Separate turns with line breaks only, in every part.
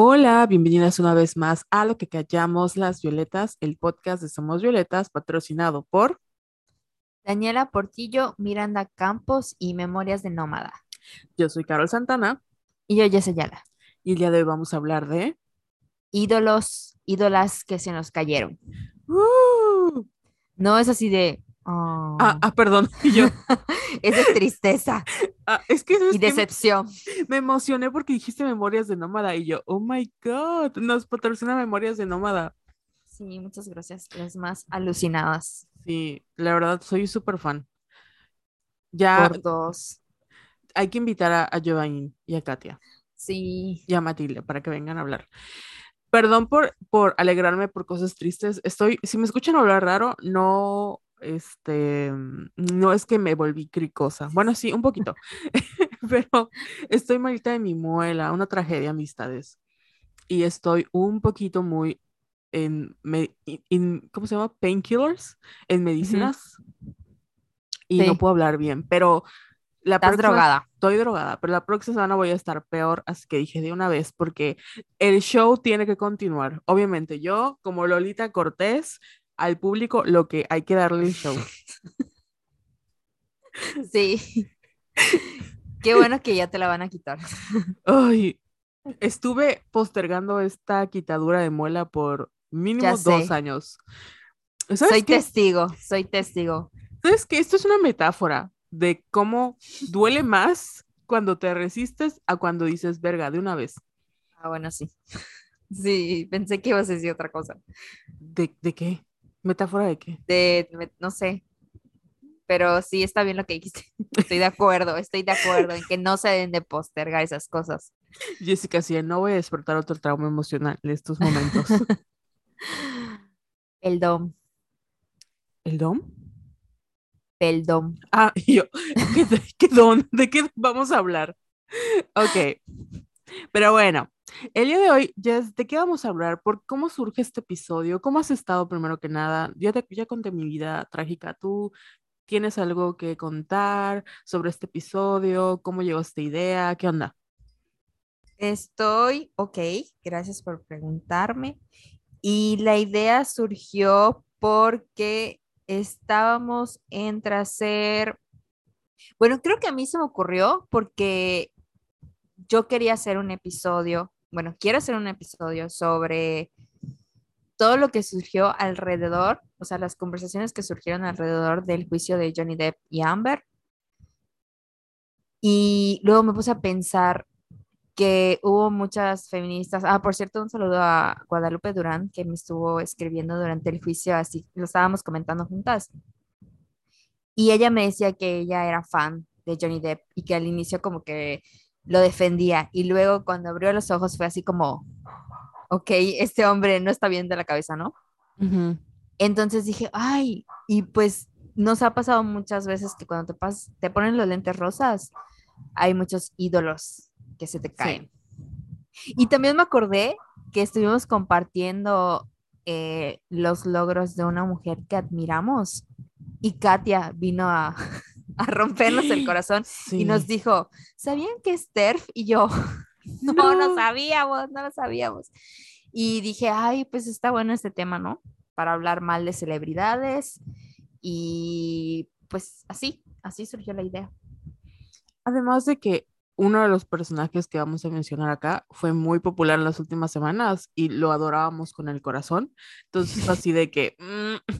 Hola, bienvenidas una vez más a Lo que callamos las violetas, el podcast de Somos Violetas, patrocinado por
Daniela Portillo, Miranda Campos y Memorias de Nómada.
Yo soy Carol Santana
Y yo, Jess Ayala.
y el día de hoy vamos a hablar de
Ídolos, ídolas que se nos cayeron.
¡Uh!
No es así de... "Oh".
Ah, ah, perdón, y yo.
Es de tristeza
ah, es que, ¿sabes
y decepción.
me emocioné porque dijiste Memorias de Nómada y yo, oh my god, nos patrocina Memorias de Nómada.
Sí, muchas gracias. Las más alucinadas.
Sí, la verdad, soy súper fan. Ya
Por dos.
hay que invitar a, a Giovanni y a Katia.
Sí.
y a Matilde para que vengan a hablar. Perdón por, por alegrarme por cosas tristes. Estoy, si me escuchan hablar raro, no, este, no es que me volví cricosa. Bueno, sí, un poquito, pero estoy malita de mi muela, una tragedia, amistades. Y estoy un poquito muy en, me- in- ¿cómo se llama? Painkillers, en medicinas. Y no puedo hablar bien, pero la
Estás
próxima-
drogada.
estoy drogada, pero la próxima semana voy a estar peor, así que dije de una vez, porque el show tiene que continuar. Obviamente, yo, como Lolita Cortés, al público lo que hay que darle el show.
Sí. Qué bueno que ya te la van a quitar.
Ay, estuve postergando esta quitadura de muela por mínimo dos años. ¿Sabes
Soy
qué?
testigo, soy testigo.
¿Sabes qué? Esto es una metáfora de cómo duele más cuando te resistes a cuando dices verga de una vez.
Ah, bueno, sí. Sí, pensé que ibas a decir otra cosa.
¿De, de qué? ¿Metáfora de qué?
de, no sé, pero sí está bien lo que dijiste. Estoy de acuerdo, estoy de acuerdo en que no se deben de postergar esas cosas.
Jessica, sí, no voy a despertar otro trauma emocional en estos momentos.
El dom,
¿El dom?
el dom.
Ah, yo, ¿qué, qué don? ¿De qué vamos a hablar? Ok, pero bueno, el día de hoy, Jess, ¿de qué vamos a hablar? ¿Por cómo surge este episodio? ¿Cómo has estado primero que nada? Ya, te, ya conté mi vida trágica. ¿Tú tienes algo que contar sobre este episodio? ¿Cómo llegó esta idea? ¿Qué onda?
Estoy, ok, gracias por preguntarme. Y la idea surgió porque estábamos entre hacer, bueno, creo que a mí se me ocurrió porque yo quería hacer un episodio, bueno, quiero hacer un episodio sobre todo lo que surgió alrededor, o sea, las conversaciones que surgieron alrededor del juicio de Johnny Depp y Amber. Y luego me puse a pensar que hubo muchas feministas. Ah, por cierto, un saludo a Guadalupe Durán, que me estuvo escribiendo durante el juicio, así lo estábamos comentando juntas. Y ella me decía que ella era fan de Johnny Depp y que al inicio como que lo defendía. Y luego cuando abrió los ojos fue así como, ok, este hombre no está bien de la cabeza, ¿no? Entonces dije, ay, y pues nos ha pasado muchas veces que cuando te, pas te ponen los lentes rosas, hay muchos ídolos que se te caen. Y también me acordé que estuvimos compartiendo eh, los logros de una mujer que admiramos y Katia vino a, a rompernos el corazón y nos dijo, ¿sabían que es TERF? Y yo, no, no,
No.
sabíamos, no lo sabíamos. Y dije, ay, pues está bueno este tema, ¿no? Para hablar mal de celebridades. Y pues así, así surgió la idea.
Además de que uno de los personajes que vamos a mencionar acá fue muy popular en las últimas semanas y lo adorábamos con el corazón. Entonces, así de que... mm,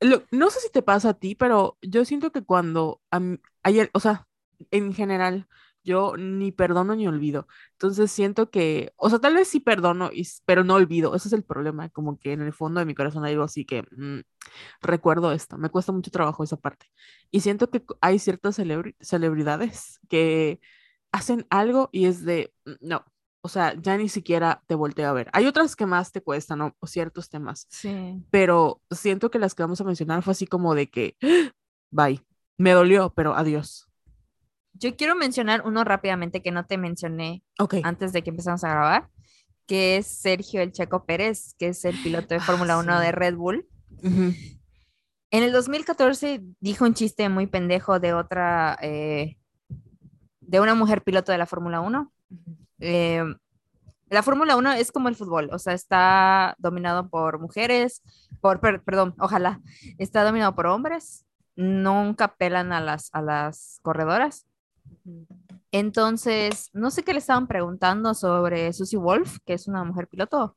lo- no sé si te pasa a ti, pero yo siento que cuando... mí- ayer, o sea, en general, yo ni perdono ni olvido. Entonces siento que, o sea, tal vez sí perdono, y, pero no olvido. Ese es el problema, como que en el fondo de mi corazón hay algo así que mm, recuerdo esto. Me cuesta mucho trabajo esa parte. Y siento que hay ciertas celebri- celebridades que hacen algo y es de, "Mm, no, o sea, ya ni siquiera te volteo a ver. Hay otras que más te cuestan, ¿no? O ciertos temas,
Sí.
pero siento que las que vamos a mencionar fue así como de que, bye, me dolió, pero adiós.
Yo quiero mencionar uno rápidamente que no te mencioné
Ok.
antes de que empezamos a grabar, que es Sergio El Checo Pérez, que es el piloto de
Ah,
Fórmula 1
sí.
de Red Bull.
Ujú.
En el 2014 dijo un chiste muy pendejo de otra, eh, de una mujer piloto de la Fórmula 1. Eh, la Fórmula 1 es como el fútbol, o sea, está dominado por mujeres, por, perdón, ojalá, está dominado por hombres, nunca pelan a las, a las corredoras. Entonces, no sé qué le estaban preguntando sobre Susie Wolf, que es una mujer piloto,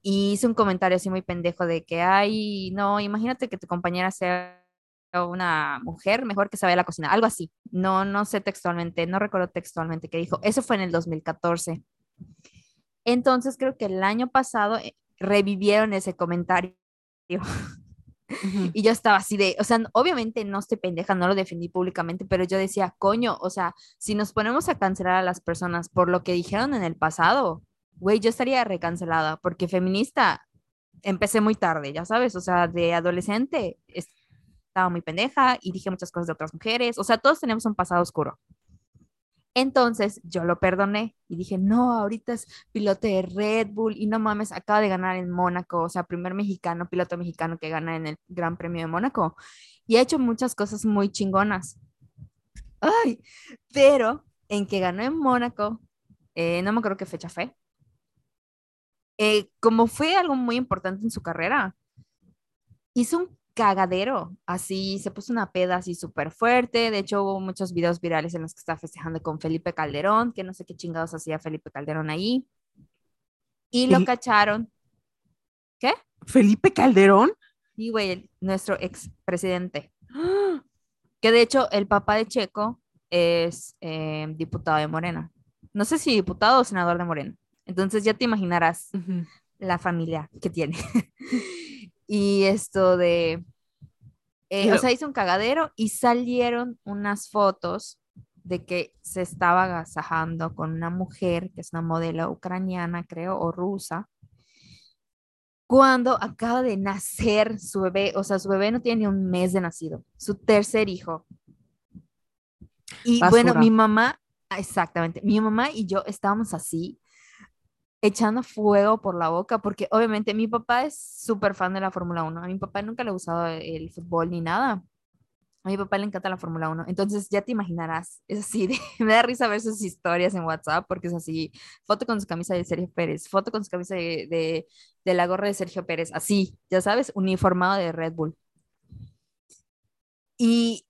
y hice un comentario así muy pendejo de que, ay, no, imagínate que tu compañera sea una mujer mejor que sabe la cocina, algo así. No, no sé textualmente, no recuerdo textualmente qué dijo. Eso fue en el 2014. Entonces creo que el año pasado eh, revivieron ese comentario. Y yo estaba así de, o sea, obviamente no estoy pendeja, no lo defendí públicamente, pero yo decía, coño, o sea, si nos ponemos a cancelar a las personas por lo que dijeron en el pasado, güey, yo estaría recancelada, porque feminista empecé muy tarde, ya sabes, o sea, de adolescente estaba muy pendeja y dije muchas cosas de otras mujeres, o sea, todos tenemos un pasado oscuro. Entonces yo lo perdoné y dije, no, ahorita es piloto de Red Bull y no mames, acaba de ganar en Mónaco, o sea, primer mexicano, piloto mexicano que gana en el Gran Premio de Mónaco. Y ha hecho muchas cosas muy chingonas. Ay, pero en que ganó en Mónaco, eh, no me acuerdo qué fecha fue, eh, como fue algo muy importante en su carrera, hizo un cagadero, así se puso una peda así súper fuerte, de hecho hubo muchos videos virales en los que estaba festejando con Felipe Calderón, que no sé qué chingados hacía Felipe Calderón ahí, y lo cacharon. ¿Qué?
¿Felipe Calderón?
Sí, güey, nuestro ex presidente. Que de hecho el papá de Checo es eh, diputado de Morena. No sé si diputado o senador de Morena. Entonces ya te imaginarás la familia que tiene. y esto de, eh, o sea, hizo un cagadero y salieron unas fotos de que se estaba agasajando con una mujer que es una modelo ucraniana, creo, o rusa, cuando acaba de nacer su bebé, o sea, su bebé no tiene ni un mes de nacido, su tercer hijo. Y bueno, mi mamá, exactamente, mi mamá y yo estábamos así, echando fuego por la boca, porque obviamente mi papá es súper fan de la Fórmula 1. A mi papá nunca le ha gustado el fútbol ni nada. A mi papá le encanta la Fórmula 1. Entonces ya te imaginarás, es así, me da risa ver sus historias en WhatsApp, porque es así, foto con su camisa de Sergio Pérez, foto con su camisa de, de, la gorra de Sergio Pérez, así, ya sabes, uniformado de Red Bull. Y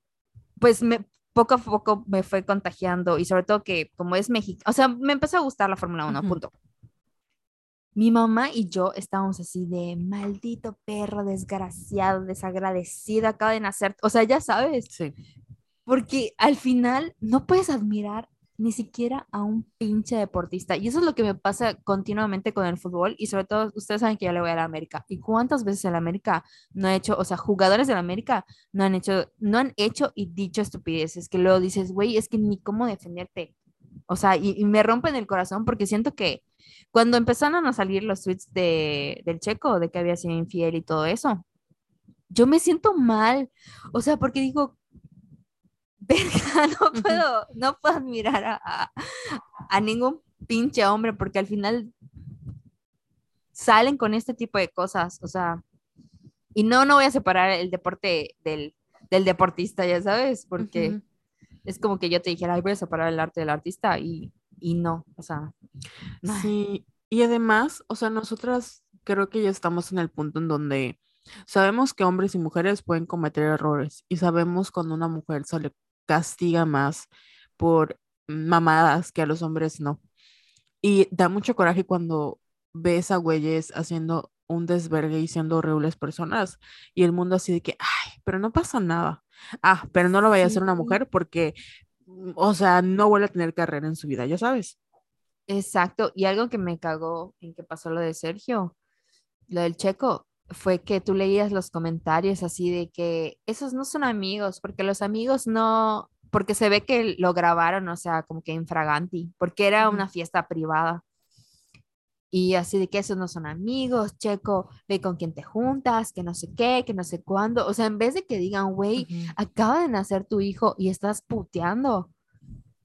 pues me, poco a poco me fue contagiando y sobre todo que como es México, o sea, me empezó a gustar la Fórmula 1, punto mi mamá y yo estábamos así de maldito perro, desgraciado, desagradecido, acaba de nacer. O sea, ya sabes.
Sí.
Porque al final no puedes admirar ni siquiera a un pinche deportista. Y eso es lo que me pasa continuamente con el fútbol. Y sobre todo, ustedes saben que yo le voy a la América. ¿Y cuántas veces el América no ha hecho, o sea, jugadores de la América no han hecho, no han hecho y dicho estupideces que luego dices, güey, es que ni cómo defenderte. O sea, y, y me rompen el corazón porque siento que cuando empezaron a salir los tweets de, del checo, de que había sido infiel y todo eso, yo me siento mal. O sea, porque digo, verga, no puedo, no puedo admirar a, a, ningún pinche hombre porque al final salen con este tipo de cosas. O sea, y no, no voy a separar el deporte del, del deportista, ya sabes, porque es como que yo te dijera, voy a separar el arte del artista y y no, o sea.
Sí, y además, o sea, nosotras creo que ya estamos en el punto en donde sabemos que hombres y mujeres pueden cometer errores y sabemos cuando una mujer se le castiga más por mamadas que a los hombres no. Y da mucho coraje cuando ves a güeyes haciendo un desvergue y siendo horribles personas y el mundo así de que, ay, pero no pasa nada. Ah, pero no lo vaya a hacer una mujer porque Mm, o sea, no vuelve a tener carrera en su vida, ya sabes.
Exacto, y algo que me cagó en que pasó lo de Sergio, lo del checo, fue que tú leías los comentarios así de que esos no son amigos, porque los amigos no, porque se ve que lo grabaron, o sea, como que infraganti, porque era una fiesta privada. Y así de que esos no son amigos, Checo, ve con quién te juntas, que no sé qué, que no sé cuándo. O sea, en vez de que digan, güey, acaba de nacer tu hijo y estás puteando.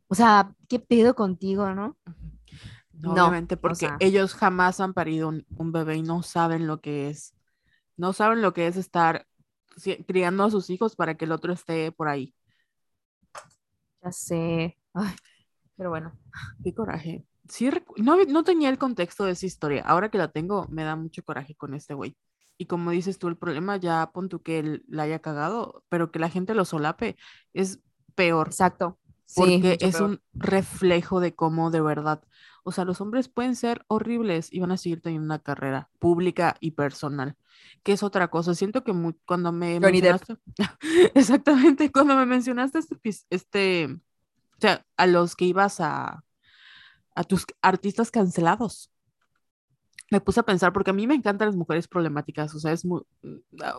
O sea, ¿qué pedo contigo, no?
no obviamente, porque ellos jamás han parido un, bebé y no saben lo que es. No saben lo que es estar criando a sus hijos para que el otro esté por ahí.
Ya sé. Ay, pero bueno.
Qué coraje. Sí, no, no tenía el contexto de esa historia. Ahora que la tengo, me da mucho coraje con este güey. Y como dices tú, el problema ya pon tú que él la haya cagado, pero que la gente lo solape es peor.
Exacto.
Porque es
peor.
un reflejo de cómo de verdad, o sea, los hombres pueden ser horribles y van a seguir teniendo una carrera pública y personal, que es otra cosa. Siento que mu- cuando me
Johnny
mencionaste, exactamente, cuando me mencionaste este, este, o sea, a los que ibas a, a tus artistas cancelados. Me puse a pensar porque a mí me encantan las mujeres problemáticas, o sea, es muy,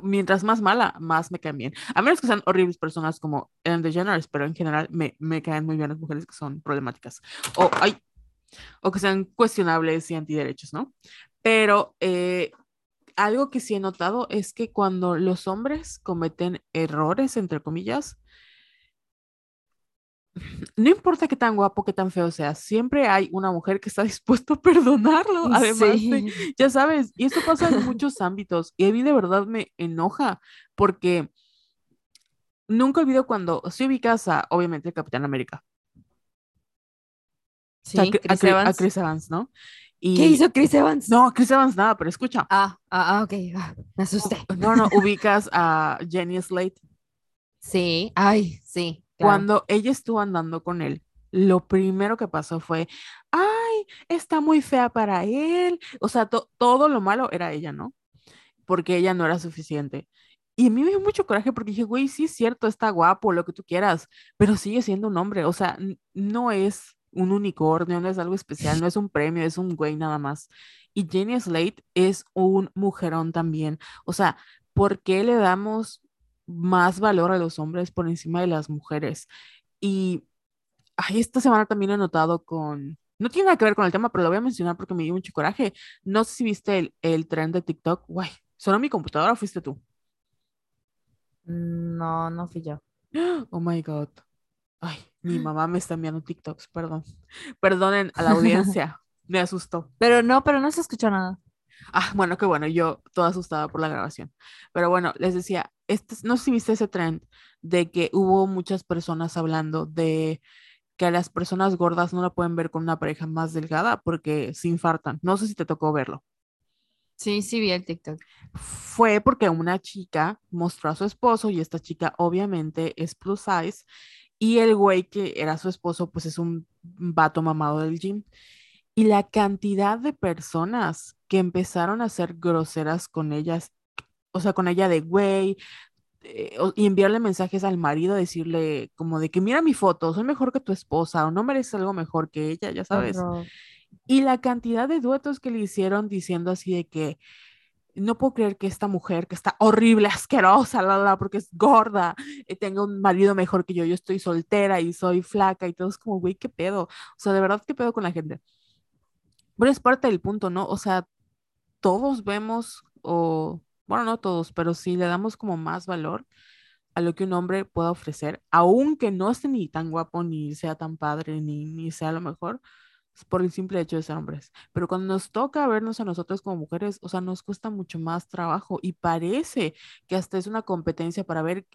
mientras más mala, más me caen bien. A menos que sean horribles personas como Ellen DeGeneres, pero en general me, me caen muy bien las mujeres que son problemáticas. O, ay, o que sean cuestionables y antiderechos, ¿no? Pero eh, algo que sí he notado es que cuando los hombres cometen errores, entre comillas, no importa qué tan guapo, qué tan feo sea, siempre hay una mujer que está dispuesta a perdonarlo, además de,
Sí.
ya sabes, y esto pasa en muchos ámbitos y a mí de verdad me enoja porque nunca olvido cuando, si ubicas a, obviamente, el Capitán América, o sea,
Sí,
a,
Chris Evans.
a Chris Evans, ¿no? Y,
¿Qué hizo Chris Evans?
No, Chris Evans nada, pero escucha.
Ah, ah, ah, ok. ah, me asusté.
No, no, ubicas a Jenny Slate.
Sí, ay, sí.
Cuando ella estuvo andando con él, lo primero que pasó fue, ay, está muy fea para él. O sea, to- todo lo malo era ella, ¿no? Porque ella no era suficiente. Y a mí me dio mucho coraje porque dije, güey, sí es cierto, está guapo, lo que tú quieras, pero sigue siendo un hombre. O sea, no es un unicornio, no es algo especial, no es un premio, es un güey nada más. Y Jenny Slate es un mujerón también. O sea, ¿por qué le damos más valor a los hombres por encima de las mujeres? Y ay, esta semana también he notado con, no tiene nada que ver con el tema, pero lo voy a mencionar porque me dio mucho coraje. No sé si viste el, el tren de TikTok. Guay, ¿sonó mi computadora o fuiste tú?
No, no fui yo.
Oh my God. Ay, mi mamá me está enviando TikToks, perdón. Perdonen a la audiencia, me asustó.
Pero no, pero no se escuchó nada.
Ah, bueno, qué bueno, yo toda asustada por la grabación. Pero bueno, les decía, este, no sé si viste ese trend de que hubo muchas personas hablando de que a las personas gordas no la pueden ver con una pareja más delgada porque se infartan. No sé si te tocó verlo.
Sí, sí vi el TikTok.
Fue porque una chica mostró a su esposo y esta chica obviamente es plus size y el güey que era su esposo pues es un vato mamado del gym. Y la cantidad de personas que empezaron a ser groseras con ellas, o sea, con ella de güey, eh, y enviarle mensajes al marido, decirle como de que mira mi foto, soy mejor que tu esposa o no mereces algo mejor que ella, ya sabes. Y la cantidad de duetos que le hicieron diciendo así de que no puedo creer que esta mujer que está horrible, asquerosa, la, la, porque es gorda, eh, tenga un marido mejor que yo, yo estoy soltera y soy flaca y todo es como, güey, qué pedo. O sea, de verdad, qué pedo con la gente. Pero es parte del punto, ¿no? O sea, todos vemos, o bueno, no todos, pero sí le damos como más valor a lo que un hombre pueda ofrecer, aunque no esté ni tan guapo, ni sea tan padre, ni, ni sea lo mejor, por el simple hecho de ser hombres. Pero cuando nos toca vernos a nosotros como mujeres, o sea, nos cuesta mucho más trabajo y parece que hasta es una competencia para ver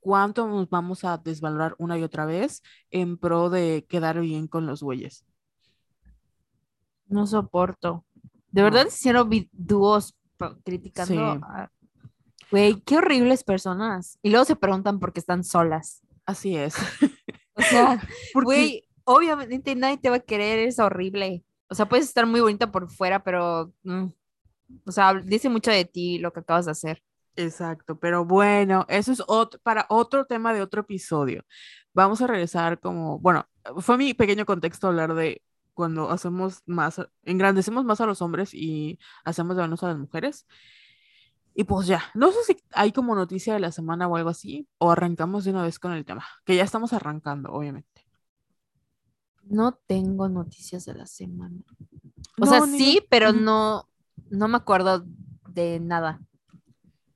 cuánto nos vamos a desvalorar una y otra vez en pro de quedar bien con los güeyes.
No soporto. De verdad hicieron dúos criticando.
Sí.
a- Güey, qué horribles personas. Y luego se preguntan por qué están solas.
Así es.
O sea, güey, obviamente nadie te va a querer, es horrible. O sea, puedes estar muy bonita por fuera, pero. mm, o sea, dice mucho de ti lo que acabas de hacer.
Exacto, pero bueno, eso es otro, para otro tema de otro episodio. Vamos a regresar como, bueno, fue mi pequeño contexto hablar de cuando hacemos más, engrandecemos más a los hombres y hacemos de menos a las mujeres. Y pues ya, no sé si hay como noticia de la semana o algo así, o arrancamos de una vez con el tema, que ya estamos arrancando, obviamente.
No tengo noticias de la semana. O
No,
sea,
ni
sí, pero no, no me acuerdo de nada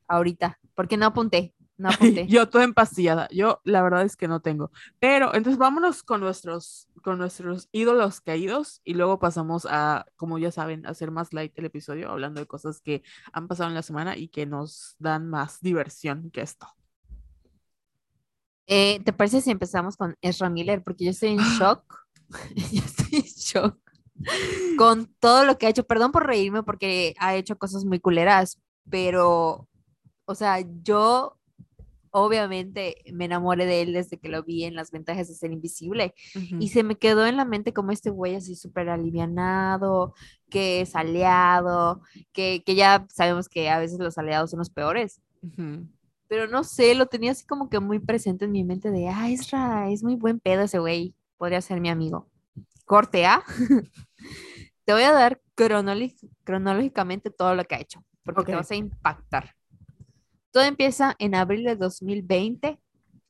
ahorita, porque no apunté, no apunté.
Yo toda empastillada. Yo la verdad es que no tengo. Pero entonces vámonos con nuestros, con nuestros ídolos caídos y luego pasamos a, como ya saben, hacer más light el episodio hablando de cosas que han pasado en la semana y que nos dan más diversión que esto.
Eh, ¿te parece si empezamos con Ezra Miller? Porque yo estoy en shock. yo estoy en shock. con todo lo que ha hecho. Perdón por reírme porque ha hecho cosas muy culeras, pero, o sea, yo obviamente me enamoré de él desde que lo vi en las ventajas de ser invisible y se me quedó en la mente como este güey así súper alivianado, que es aliado, que, ya sabemos que a veces los aliados son los peores. Pero no sé, lo tenía así como que muy presente en mi mente de, ah, Esra, es muy buen pedo ese güey, podría ser mi amigo. Corte A. te voy a dar cronológicamente todo lo que ha hecho, porque te vas a impactar. Todo empieza en abril de 2020,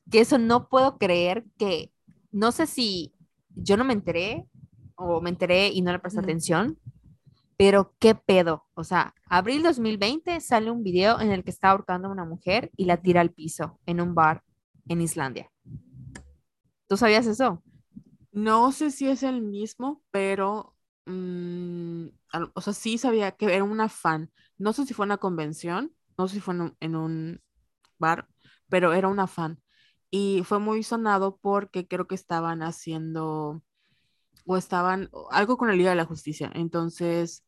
que eso no puedo creer que, no sé si yo no me enteré o me enteré y no le presté atención, pero qué pedo. O sea, abril 2020 sale un video en el que está ahorcando a una mujer y la tira al piso en un bar en Islandia. ¿Tú sabías eso?
No sé si es el mismo, pero, mm, o sea, sí sabía que era una fan. No sé si fue una convención, no sé si fue en un, bar, pero era una fan. Y fue muy sonado porque creo que estaban haciendo o estaban algo con la Liga de la Justicia. Entonces,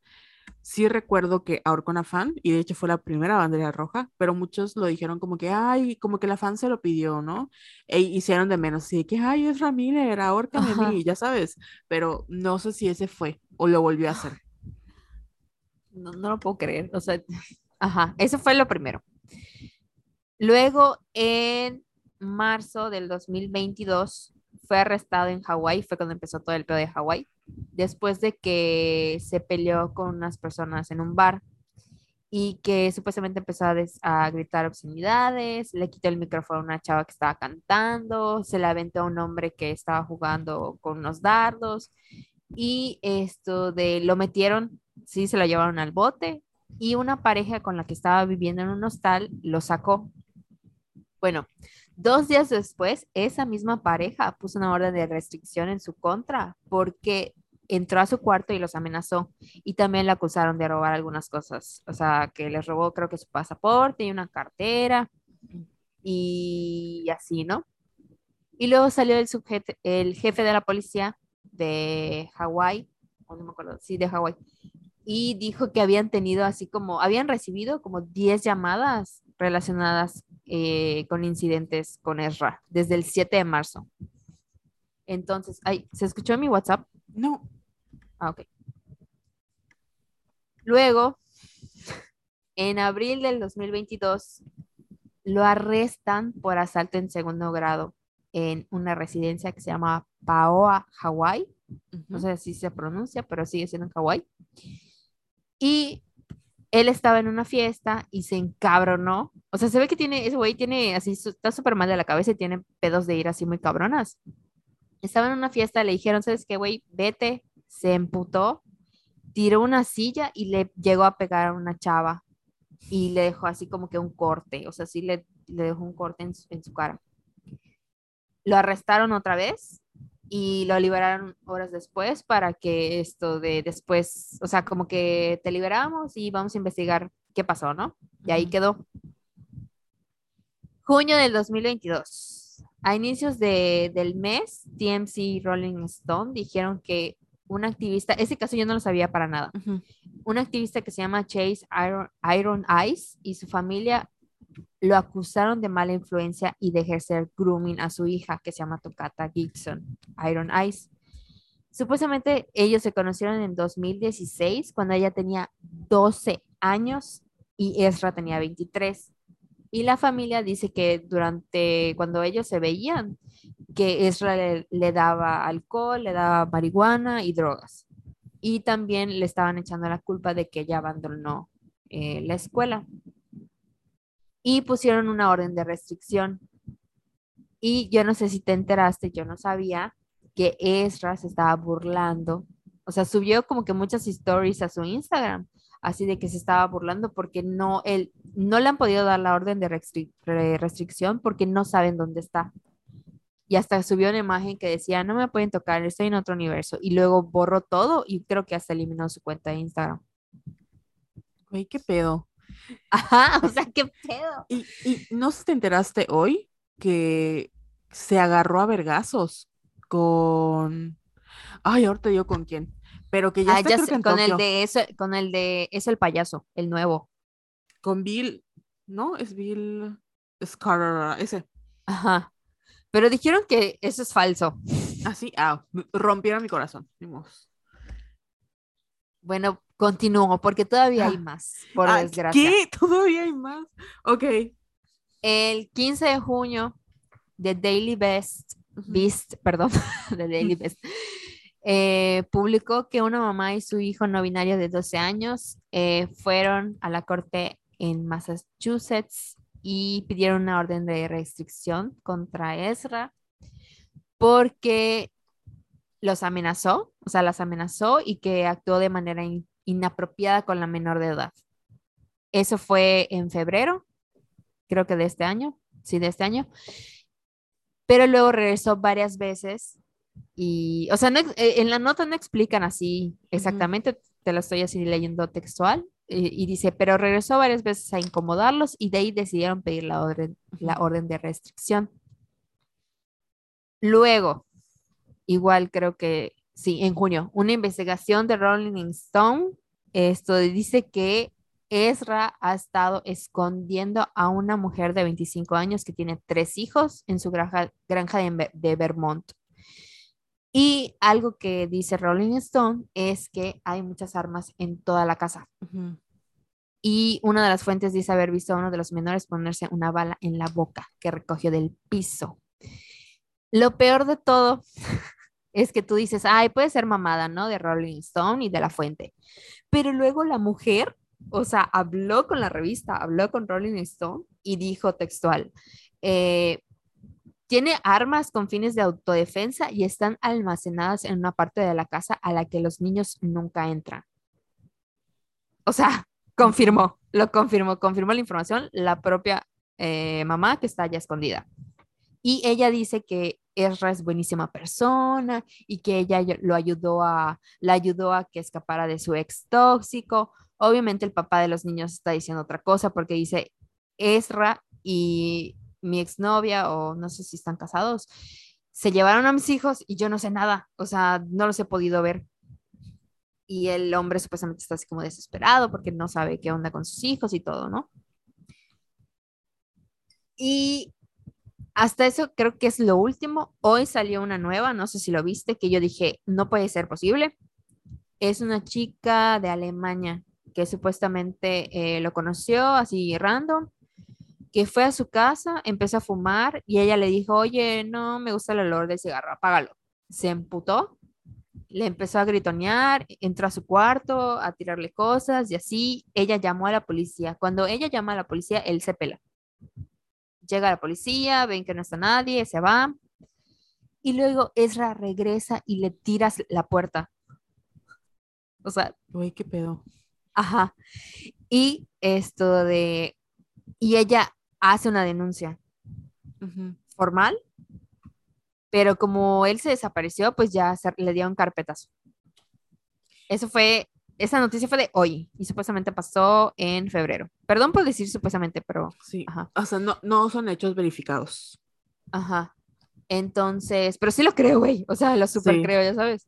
sí recuerdo que ahorcó una fan y de hecho fue la primera bandera roja, pero muchos lo dijeron como que, ay, como que la fan se lo pidió, ¿no? E hicieron de menos, así que, ay, es Ramírez, ahorcame a mí, ya sabes, pero no sé si ese fue o lo volvió a hacer.
No, no lo puedo creer, o sea, Ajá, eso fue lo primero. Luego, en marzo del 2022, fue arrestado en Hawái, fue cuando empezó todo el pedo de Hawái, después de que se peleó con unas personas en un bar y que supuestamente empezó a, gritar obscenidades, le quitó el micrófono a una chava que estaba cantando, se le aventó a un hombre que estaba jugando con unos dardos y esto de lo metieron, sí, se lo llevaron al bote y una pareja con la que estaba viviendo en un hostal lo sacó. Bueno, dos días después, esa misma pareja puso una orden de restricción en su contra porque entró a su cuarto y los amenazó y también le acusaron de robar algunas cosas, o sea, que les robó creo que su pasaporte y una cartera y así, ¿no? Y luego salió el, el jefe de la policía de Hawái, no me acuerdo, sí, de Hawái, y dijo que habían tenido así como, habían recibido como 10 llamadas relacionadas eh, con incidentes con Ezra desde el 7 de marzo. Entonces, ay, ¿se escuchó en mi WhatsApp?
No.
Ah, ok. Luego, en abril del 2022, lo arrestan por asalto en segundo grado en una residencia que se llama Paoa, Hawái. No sé si se pronuncia, pero sigue siendo en Hawái. Y él estaba en una fiesta y se encabronó. O sea, se ve que tiene, ese güey tiene así, está súper mal de la cabeza y tiene pedos de ir así muy cabronas. Estaba en una fiesta, le dijeron, ¿sabes qué, güey? Vete. Se emputó, tiró una silla y le llegó a pegar a una chava y le dejó así como que un corte. O sea, sí le, le dejó un corte en en su cara. Lo arrestaron otra vez y lo liberaron horas después para que esto de después, o sea, como que te liberamos y vamos a investigar qué pasó, ¿no? Y ahí quedó. Junio del 2022. A inicios de, del mes, TMC y Rolling Stone dijeron que un activista, ese caso yo no lo sabía para nada, un activista que se llama Chase Iron, Iron Eyes y su familia lo acusaron de mala influencia y de ejercer grooming a su hija, que se llama Tocata Gibson, Iron Eyes. Supuestamente ellos se conocieron en 2016, cuando ella tenía 12 años y Ezra tenía 23. Y la familia dice que durante, cuando ellos se veían, que Ezra le, daba alcohol, le daba marihuana y drogas. Y también le estaban echando la culpa de que ella abandonó eh, la escuela y pusieron una orden de restricción. Y yo no sé si te enteraste, yo no sabía que Ezra se estaba burlando. O sea, subió como que muchas stories a su Instagram, así de que se estaba burlando porque no, él, no le han podido dar la orden de restricción porque no saben dónde está. Y hasta subió una imagen que decía, no me pueden tocar, estoy en otro universo. Y luego borró todo y creo que hasta eliminó su cuenta de Instagram.
Güey, qué pedo.
Ajá, o sea, qué pedo.
¿Y, y no te enteraste hoy que se agarró a vergazos con. Ay, ahorita yo con quién. pero que ya
Ah,
está
ya
creo
sé,
que en
con el de eso, con el de es el payaso, el nuevo.
Con Bill, ¿no? Es Bill Scar, ese.
Ajá. Pero dijeron que eso es falso.
Así, ah, rompieron mi corazón. ni mos.
Bueno, continúo porque todavía hay
Ah.
más, por
Ah,
desgracia.
¿Qué? Todavía hay más. Ok.
El 15 de junio, The Daily Best. Beast, perdón, The Daily Best, eh, publicó que una mamá y su hijo no binario de 12 años eh, fueron a la corte en Massachusetts y pidieron una orden de restricción contra Ezra porque los amenazó, o sea, las amenazó y que actuó de manera in- inapropiada con la menor de edad. Eso fue en febrero, creo que de este año, sí, de este año. Pero luego regresó varias veces y, o sea, no eh, en la nota no explican así exactamente, te lo estoy así leyendo textual, y dice, pero regresó varias veces a incomodarlos y de ahí decidieron pedir la orden, la orden de restricción. Luego, igual creo que sí, en junio, una investigación de Rolling Stone, esto dice que Ezra ha estado escondiendo a una mujer de 25 años que tiene tres hijos en su granja, granja de, Ver- de Vermont. Y algo que dice Rolling Stone es que hay muchas armas en toda la casa. Y una de las fuentes dice haber visto a uno de los menores ponerse una bala en la boca que recogió del piso. Lo peor de todo es que tú dices, ay, puede ser mamada, ¿no? De Rolling Stone y de la fuente. Pero luego la mujer, o sea, habló con la revista, habló con Rolling Stone y dijo textual, eh, tiene armas con fines de autodefensa y están almacenadas en una parte de la casa a la que los niños nunca entran. O sea, confirmó, lo confirmó, confirmó la información la propia eh, mamá que está allá escondida. Y ella dice que Ezra es buenísima persona y que ella lo ayudó a, la ayudó a que escapara de su ex tóxico. Obviamente el papá de los niños está diciendo otra cosa porque dice Ezra y mi exnovia o no sé si están casados se llevaron a mis hijos y yo no sé nada, o sea, no los he podido ver. Y el hombre supuestamente está así como desesperado porque no sabe qué onda con sus hijos y todo, ¿no? Y hasta eso creo que es lo último. Hoy salió una nueva, no sé si lo viste, que yo dije, no puede ser posible. Es una chica de Alemania que supuestamente eh, lo conoció así random, que fue a su casa, empezó a fumar y ella le dijo, oye, no me gusta el olor del cigarro, apágalo. Se emputó, le empezó a gritonear, entró a su cuarto, a tirarle cosas y así ella llamó a la policía. Cuando ella llama a la policía, él se pela llega la policía, ven que no está nadie, se va. Y luego Ezra regresa y le tiras la puerta. O sea,
Güey, qué pedo.
ajá. Y esto de... Y ella hace una denuncia formal, pero como él se desapareció, pues ya se- le dieron carpetazo. Eso fue, esa noticia fue de hoy y supuestamente pasó en febrero. Perdón por decir supuestamente, pero
Sí.
Ajá.
O sea, no, no son hechos verificados.
Ajá. Entonces, pero sí lo creo, güey. O sea, lo súper
Sí.
creo, ya sabes.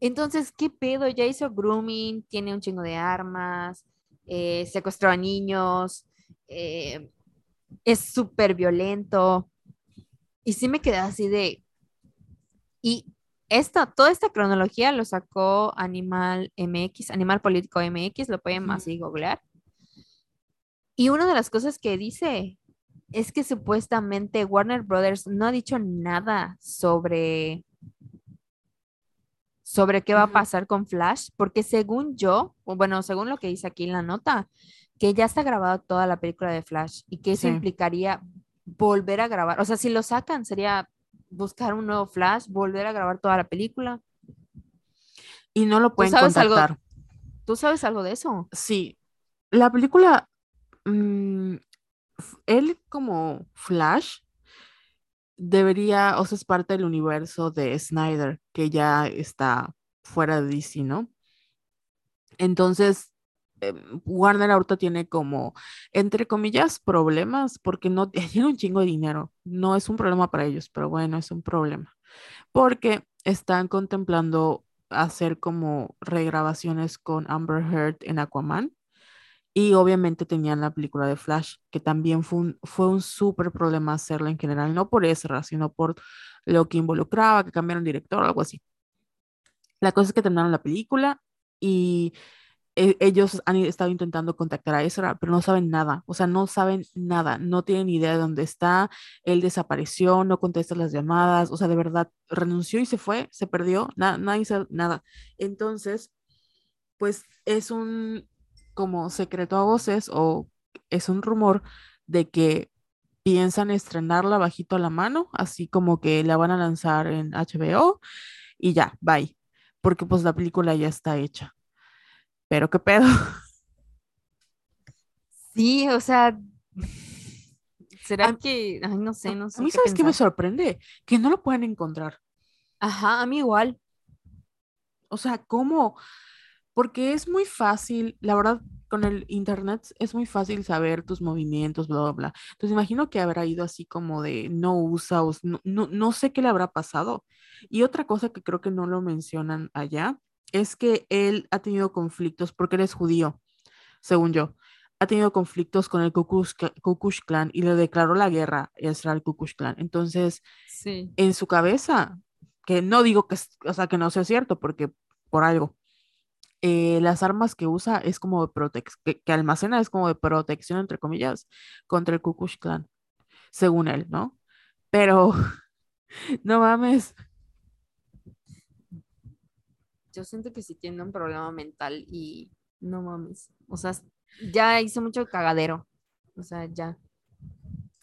Entonces, ¿qué pedo? Ya hizo grooming, tiene un chingo de armas, eh, secuestró a niños, eh, es súper violento. Y sí me quedé así de... Y esta, toda esta cronología lo sacó Animal MX, Animal Político MX, lo pueden
Ujú.
así googlear. Y una de las cosas que dice es que supuestamente Warner Brothers no ha dicho nada sobre sobre qué va a pasar con Flash, porque según yo, o bueno, según lo que dice aquí en la nota, que ya está grabada toda la película de Flash y que eso
Sí.
implicaría volver a grabar, o sea, si lo sacan sería buscar un nuevo Flash, volver a grabar toda la película.
Y no lo pueden
sabes algo?
contactar.
¿Tú sabes algo de eso?
Sí. La película, mm, él como Flash debería, o sea, es parte del universo de Snyder, que ya está fuera de DC, ¿no? Entonces, Warner ahorita tiene como, entre comillas, problemas, porque no tiene un chingo de dinero. No es un problema para ellos, pero bueno, es un problema. Porque están contemplando hacer como regrabaciones con Amber Heard en Aquaman. Y obviamente tenían la película de Flash, que también fue un, fue un súper problema hacerla en general, no por Ezra, sino por lo que involucraba, que cambiaron director o algo así. La cosa es que terminaron la película y e- ellos han estado intentando contactar a Ezra, pero no saben nada, o sea, no saben nada, no tienen idea de dónde está, él desapareció, no contesta las llamadas, o sea, de verdad, renunció y se fue, se perdió, nada, nadie sabe nada. Entonces, pues es un como secreto a voces o es un rumor de que piensan estrenarla bajito a la mano, así como que la van a lanzar en HBO y ya, bye, porque pues la película ya está hecha. Pero qué pedo.
Sí, o sea, ¿será
A-
que, ay, no sé, no
A
sé
mí,
qué
¿sabes qué me sorprende? Que no lo pueden encontrar.
Ajá, a mí igual.
O sea, ¿cómo? Porque es muy fácil, la verdad, con el internet es muy fácil saber tus movimientos, bla, bla, bla. Entonces imagino que habrá ido así como de no usa, no, no, no sé qué le habrá pasado. Y otra cosa que creo que no lo mencionan allá es que él ha tenido conflictos porque él es judío, según yo. Ha tenido conflictos con el Ku Klux Kla- Ku Klux Klan y le declaró la guerra a Israel Ku Klux Klan. Entonces,
Sí.
en su cabeza, que no digo que, o sea, que no sea cierto, porque por algo eh, las armas que usa es como de protección, que, que almacena es como de protección, entre comillas, contra el Ku Klux Klan, según él, ¿no? Pero, no mames,
Yo siento que sí tiene un problema mental y no mames. O sea, ya hizo mucho cagadero. O sea, ya.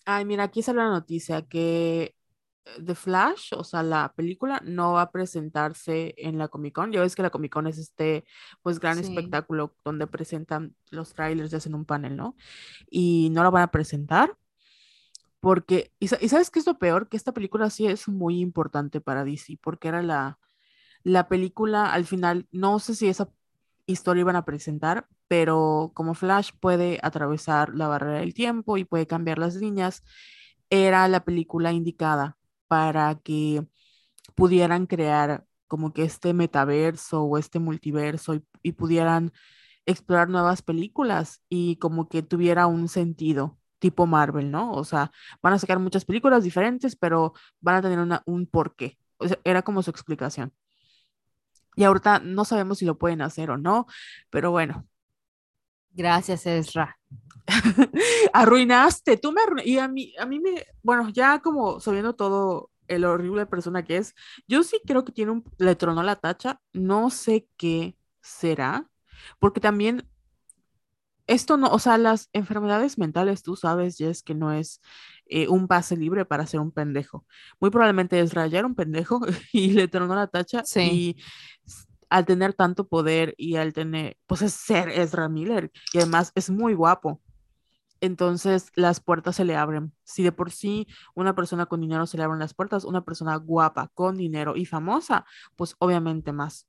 ay, mira, aquí sale la noticia que eh, The Flash, o sea, la película no va a presentarse en la Comic Con. Ya ves que la Comic Con es este, pues, gran
Sí.
espectáculo donde presentan los trailers y hacen un panel, ¿no? Y no la van a presentar porque, y, y ¿sabes qué es lo peor? Que esta película sí es muy importante para DC, porque era la, la película, al final, no sé si esa historia iban a presentar, pero como Flash puede atravesar la barrera del tiempo y puede cambiar las líneas, era la película indicada para que pudieran crear como que este metaverso o este multiverso y, pudieran explorar nuevas películas y como que tuviera un sentido tipo Marvel, ¿no? O sea, van a sacar muchas películas diferentes, pero van a tener una, un porqué. O era como su explicación. Y ahorita no sabemos si lo pueden hacer o no, pero bueno,
Gracias, Ezra.
arruinaste, tú me arruinaste. Y a mí, a mí me, bueno, ya como sabiendo todo el horrible persona que es, yo sí creo que tiene un, le tronó la tacha, no sé qué será, porque también esto no, o sea, las enfermedades mentales, tú sabes, Jess, que no es eh, un pase libre para ser un pendejo. Muy probablemente es rayar un pendejo y le tronó la tacha
Sí.
y al tener tanto poder y al tener, pues es ser Ezra Miller y además es muy guapo. Entonces las puertas se le abren. Si de por sí una persona con dinero se le abren las puertas, una persona guapa, con dinero y famosa, pues obviamente más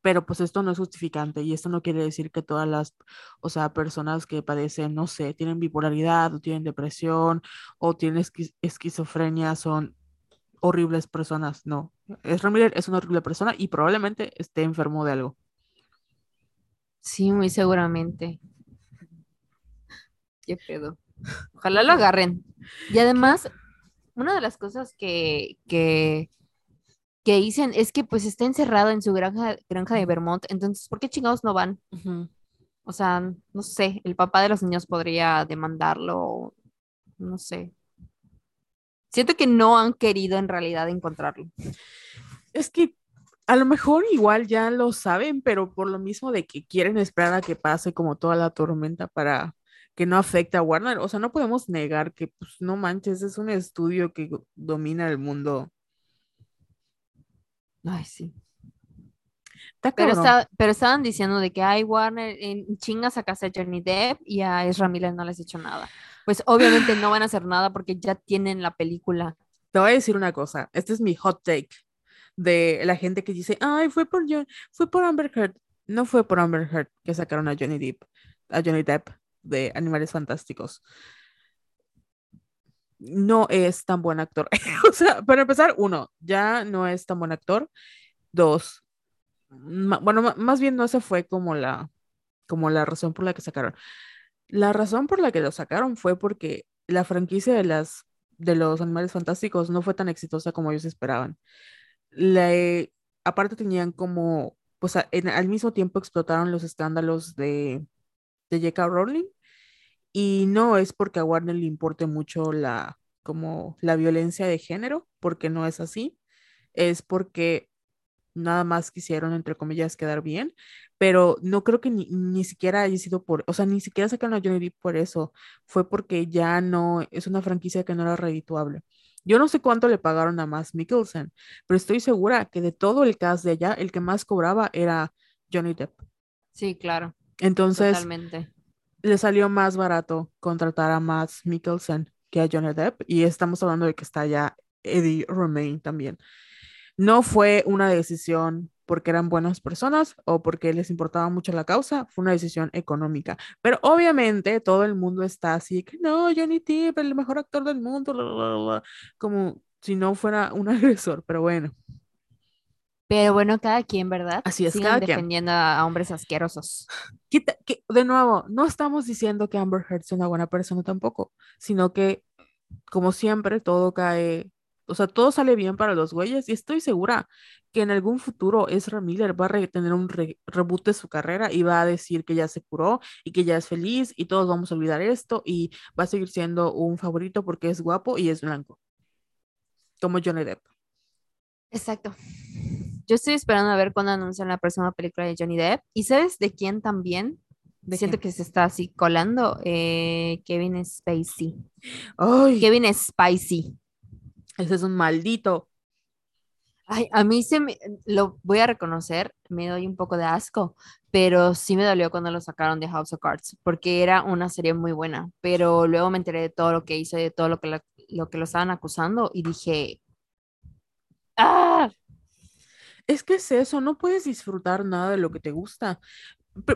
pero pues esto no es justificante y esto no quiere decir que todas las, o sea, personas que padecen, no sé, tienen bipolaridad o tienen depresión o tienen esqui- esquizofrenia son horribles personas, no. Ezra Miller es una horrible persona y probablemente esté enfermo de algo.
Sí, muy seguramente. Qué pedo. Ojalá lo agarren. Y además, una de las cosas que, que, que dicen es que pues está encerrado en su granja, granja de Vermont, entonces, ¿por qué chingados no van? O sea, no sé, el papá de los niños podría demandarlo, no sé. Siento que no han querido en realidad encontrarlo.
Es que a lo mejor igual ya lo saben, pero por lo mismo de que quieren esperar a que pase como toda la tormenta para que no afecte a Warner. O sea, no podemos negar que, pues, no manches, es un estudio que domina el mundo.
Ay, sí.
Está
Pero, está, pero estaban diciendo de que hay Warner en chingas sacaste a Johnny Depp y a Ezra Miller no les ha hecho nada. Pues obviamente no van a hacer nada porque ya tienen la película.
Te voy a decir una cosa, este es mi hot take de la gente que dice, ay, fue por, Jo- fue por Amber Heard. No fue por Amber Heard que sacaron a Johnny Depp, a Johnny Depp de Animales Fantásticos. No es tan buen actor. O sea, para empezar, uno, ya no es tan buen actor. Dos, bueno, más bien no esa fue como la, como la razón por la que sacaron. La razón por la que lo sacaron fue porque la franquicia de las de los Animales Fantásticos no fue tan exitosa como ellos esperaban. Le- aparte tenían como, pues a- en- al mismo tiempo explotaron los escándalos de, de J.K. Rowling y no es porque a Warner le importe mucho la, como la violencia de género, porque no es así, es porque nada más quisieron, entre comillas, quedar bien, pero no creo que ni, ni siquiera haya sido por, o sea, ni siquiera sacaron a Johnny Depp por eso, fue porque ya no, es una franquicia que no era redituable. Yo no sé cuánto le pagaron a Mads Mikkelsen, pero estoy segura que de todo el cast de allá, el que más cobraba era Johnny Depp.
Sí, claro,
Entonces,
totalmente.
Le salió más barato contratar a Mads Mikkelsen que a Johnny Depp, y estamos hablando de que está ya Eddie Romain también. No fue una decisión porque eran buenas personas o porque les importaba mucho la causa, fue una decisión económica. Pero obviamente todo el mundo está así, que no, Johnny Depp, el mejor actor del mundo, bla, bla, bla", como si no fuera un agresor, pero bueno,
Pero bueno, cada quien, ¿verdad?
así es,
Sigan
cada quien.
defendiendo a, a hombres asquerosos.
Que, de nuevo, no estamos diciendo que Amber Heard sea una buena persona tampoco, sino que como siempre, todo cae, o sea, todo sale bien para los güeyes y estoy segura que en algún futuro Ezra Miller va a tener un re- reboot de su carrera y va a decir que ya se curó y que ya es feliz y todos vamos a olvidar esto y va a seguir siendo un favorito porque es guapo y es blanco, como Johnny Depp.
Exacto. Yo estoy esperando a ver cuándo anuncian la próxima película de Johnny Depp. ¿Y sabes de quién también?
¿De
Siento
quién?
que se está así colando. Eh, Kevin Spacey.
Ay,
Kevin Spacey.
ese es un maldito.
Ay, a mí se me, lo voy a reconocer, me doy un poco de asco, pero sí me dolió cuando lo sacaron de House of Cards, porque era una serie muy buena, pero luego me enteré de todo lo que hizo y de todo lo que, la- lo, que lo estaban acusando y dije, ¡ah!
Es que es eso, no puedes disfrutar nada de lo que te gusta.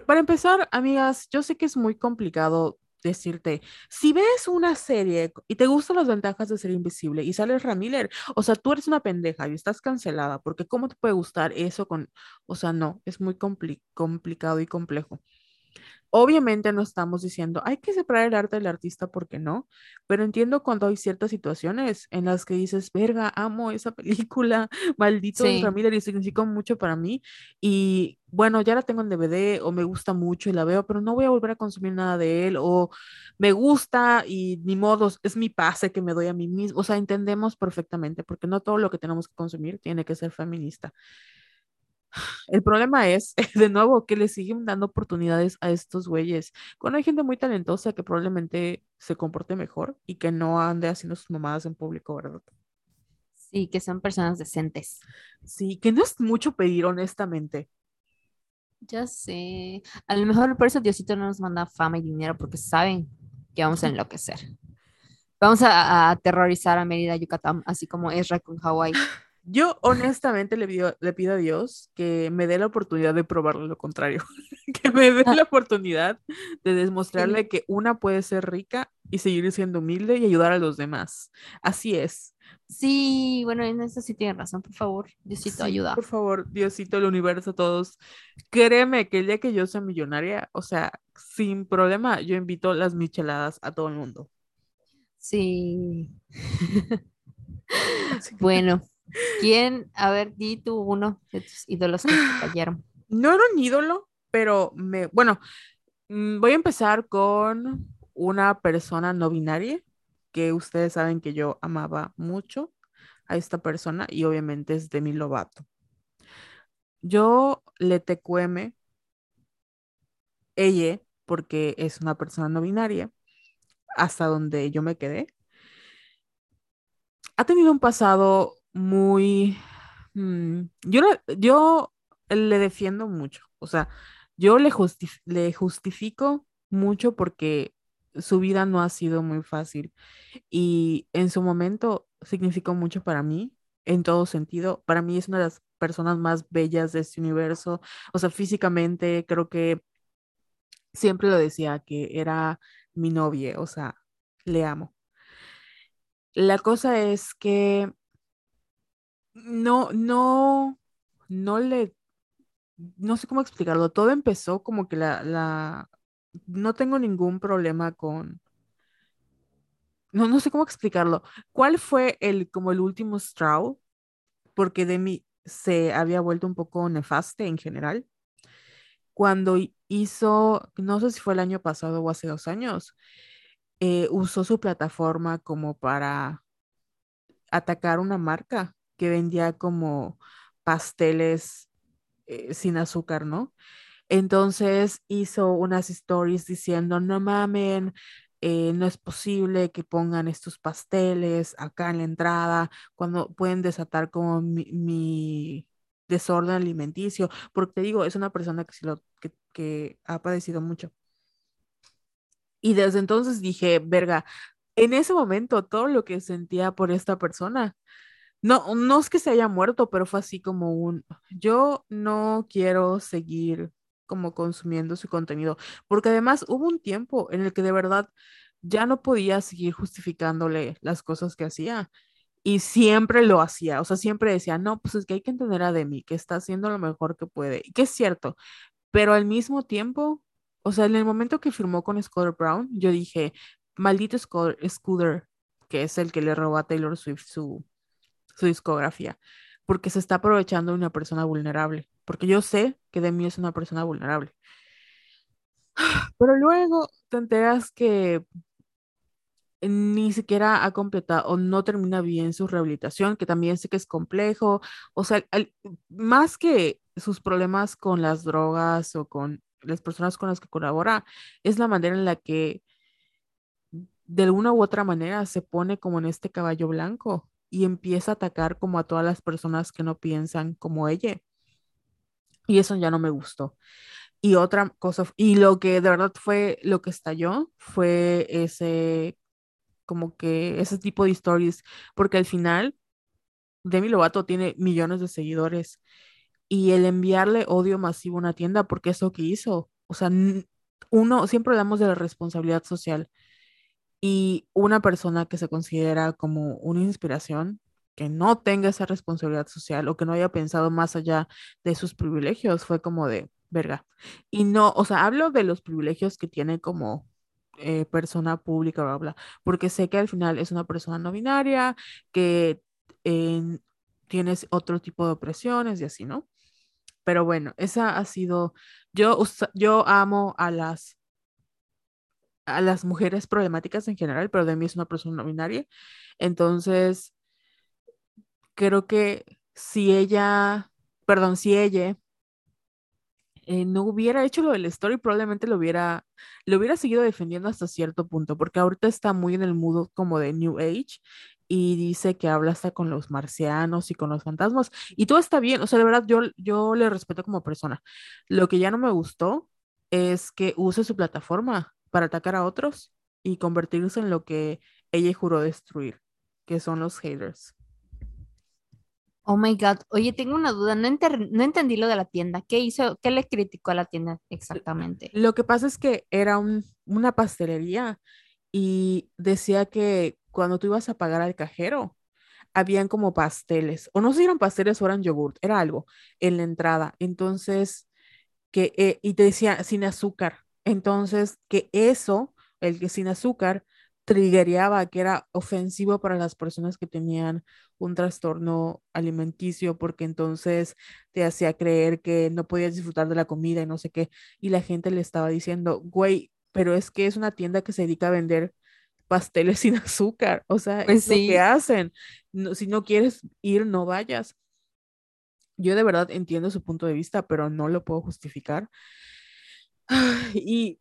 Para empezar, amigas, yo sé que es muy complicado decirte, si ves una serie y te gustan las ventajas de ser invisible y sales Ramiller, o sea, tú eres una pendeja y estás cancelada, porque ¿cómo te puede gustar eso con, o sea, no, es muy compli- complicado y complejo. Obviamente no estamos diciendo hay que separar el arte del artista porque no, pero entiendo cuando hay ciertas situaciones en las que dices, verga, amo esa película, maldito
Sí,
Ramírez y significó mucho para mí y bueno, ya la tengo en DVD o me gusta mucho y la veo, pero no voy a volver a consumir nada de él o me gusta y ni modos, es mi pase que me doy a mí mismo, o sea, entendemos perfectamente porque no todo lo que tenemos que consumir tiene que ser feminista. El problema es, de nuevo, que le siguen dando oportunidades a estos güeyes. Cuando hay gente muy talentosa que probablemente se comporte mejor y que no ande haciendo sus mamadas en público, ¿verdad?
sí, que son personas decentes.
Sí, que no es mucho pedir, honestamente.
Ya sé. A lo mejor por eso Diosito no nos manda fama y dinero, porque saben que vamos a enloquecer. Vamos a, a aterrorizar a Mérida, Yucatán, así como Ezra con Hawái.
Yo honestamente le pido, le pido a Dios que me dé la oportunidad de probarle lo contrario, que me dé
Ah,
la oportunidad de demostrarle que una puede ser rica y seguir siendo humilde y ayudar a los demás. Así es.
Sí, bueno, en eso sí tienen razón, por favor, Diosito,
Sí,
ayuda.
por favor, Diosito, el universo, todos. Créeme que el día que yo sea millonaria, o sea, sin problema, yo invito las micheladas a todo el mundo.
Sí. Bueno, ¿quién? A ver, di tú uno de tus ídolos que te cayeron.
No era un ídolo, pero me, bueno, mm, voy a empezar con una persona no binaria que ustedes saben que yo amaba mucho a esta persona y obviamente es Demi Lovato. Yo le tecueme ella porque es una persona no binaria hasta donde yo me quedé. Ha tenido un pasado muy... mm, yo, yo le defiendo mucho, o sea, yo le, justif- le justifico mucho porque su vida no ha sido muy fácil y en su momento significó mucho para mí, en todo sentido. Para mí es una de las personas más bellas de este universo, o sea, físicamente creo que siempre lo decía que era mi novia, o sea, le amo. La cosa es que no, no, no le, no sé cómo explicarlo, todo empezó como que la, la, no tengo ningún problema con, no, no sé cómo explicarlo. ¿Cuál fue el, como el último straw? Porque Demi se había vuelto un poco nefaste en general. Cuando hizo, no sé si fue el año pasado o hace dos años, eh, usó su plataforma como para atacar una marca que vendía como pasteles eh, sin azúcar, ¿no? Entonces hizo unas stories diciendo, no mamen, eh, no es posible que pongan estos pasteles acá en la entrada cuando pueden desatar como mi, desorden alimenticio, porque te digo, es una persona que, sí lo, que, que ha padecido mucho. Y desde entonces dije, verga, en ese momento todo lo que sentía por esta persona, no, no es que se haya muerto, pero fue así como un, yo no quiero seguir como consumiendo su contenido, porque además hubo un tiempo en el que de verdad ya no podía seguir justificándole las cosas que hacía y siempre lo hacía, o sea, siempre decía, no, pues es que hay que entender a Demi, que está haciendo lo mejor que puede, y que es cierto, pero al mismo tiempo, o sea, en el momento que firmó con Scooter Brown, yo dije, maldito Scooter, Scooter, que es el que le robó a Taylor Swift su, su discografía, porque se está aprovechando de una persona vulnerable, porque yo sé que Demi es una persona vulnerable. Pero luego te enteras que ni siquiera ha completado o no termina bien su rehabilitación, que también sé que es complejo. O sea, más que sus problemas con las drogas o con las personas con las que colabora, es la manera en la que de alguna u otra manera se pone como en este caballo blanco y empieza a atacar como a todas las personas que no piensan como ella. Y eso ya no me gustó. Y otra cosa, y lo que de verdad fue lo que estalló fue ese como que ese tipo de stories, porque al final Demi Lovato tiene millones de seguidores y el enviarle odio masivo a una tienda, porque es lo que hizo, o sea, uno, siempre hablamos de la responsabilidad social y una persona que se considera como una inspiración, que no tenga esa responsabilidad social o que no haya pensado más allá de sus privilegios, fue como de verga. Y no, o sea, hablo de los privilegios que tiene como eh, persona pública, bla, bla, porque sé que al final es una persona no binaria, que eh, tienes otro tipo de opresiones y así, ¿no? Pero bueno, esa ha sido, yo, yo amo a las a las mujeres problemáticas en general, pero de mí es una persona no binaria. Entonces, creo que si ella, perdón, si ella eh, no hubiera hecho lo del story, probablemente lo hubiera, lo hubiera seguido defendiendo hasta cierto punto, porque ahorita está muy en el mood como de New Age y dice que habla hasta con los marcianos y con los fantasmas y todo está bien, o sea, de verdad yo, yo le respeto como persona. Lo que ya no me gustó es que use su plataforma para atacar a otros y convertirse en lo que ella juró destruir, que son los haters.
Oh my God. Oye, tengo una duda. No, no entendí lo de la tienda. ¿Qué hizo? ¿Qué le criticó a la tienda exactamente?
Lo que pasa es que era un- una pastelería y decía que cuando tú ibas a pagar al cajero, habían como pasteles, o no sé si eran pasteles o eran yogurt, era algo en la entrada. Entonces, que, eh, y te decía sin azúcar. Entonces, que eso, el que sin azúcar, triggereaba, que era ofensivo para las personas que tenían un trastorno alimenticio, porque entonces te hacía creer que no podías disfrutar de la comida y no sé qué. Y la gente le estaba diciendo, güey, pero es que es una tienda que se dedica a vender pasteles sin azúcar, o sea,
Pues
es lo que hacen. No- si no quieres ir, no vayas. Yo de verdad entiendo su punto de vista, pero no lo puedo justificar. Y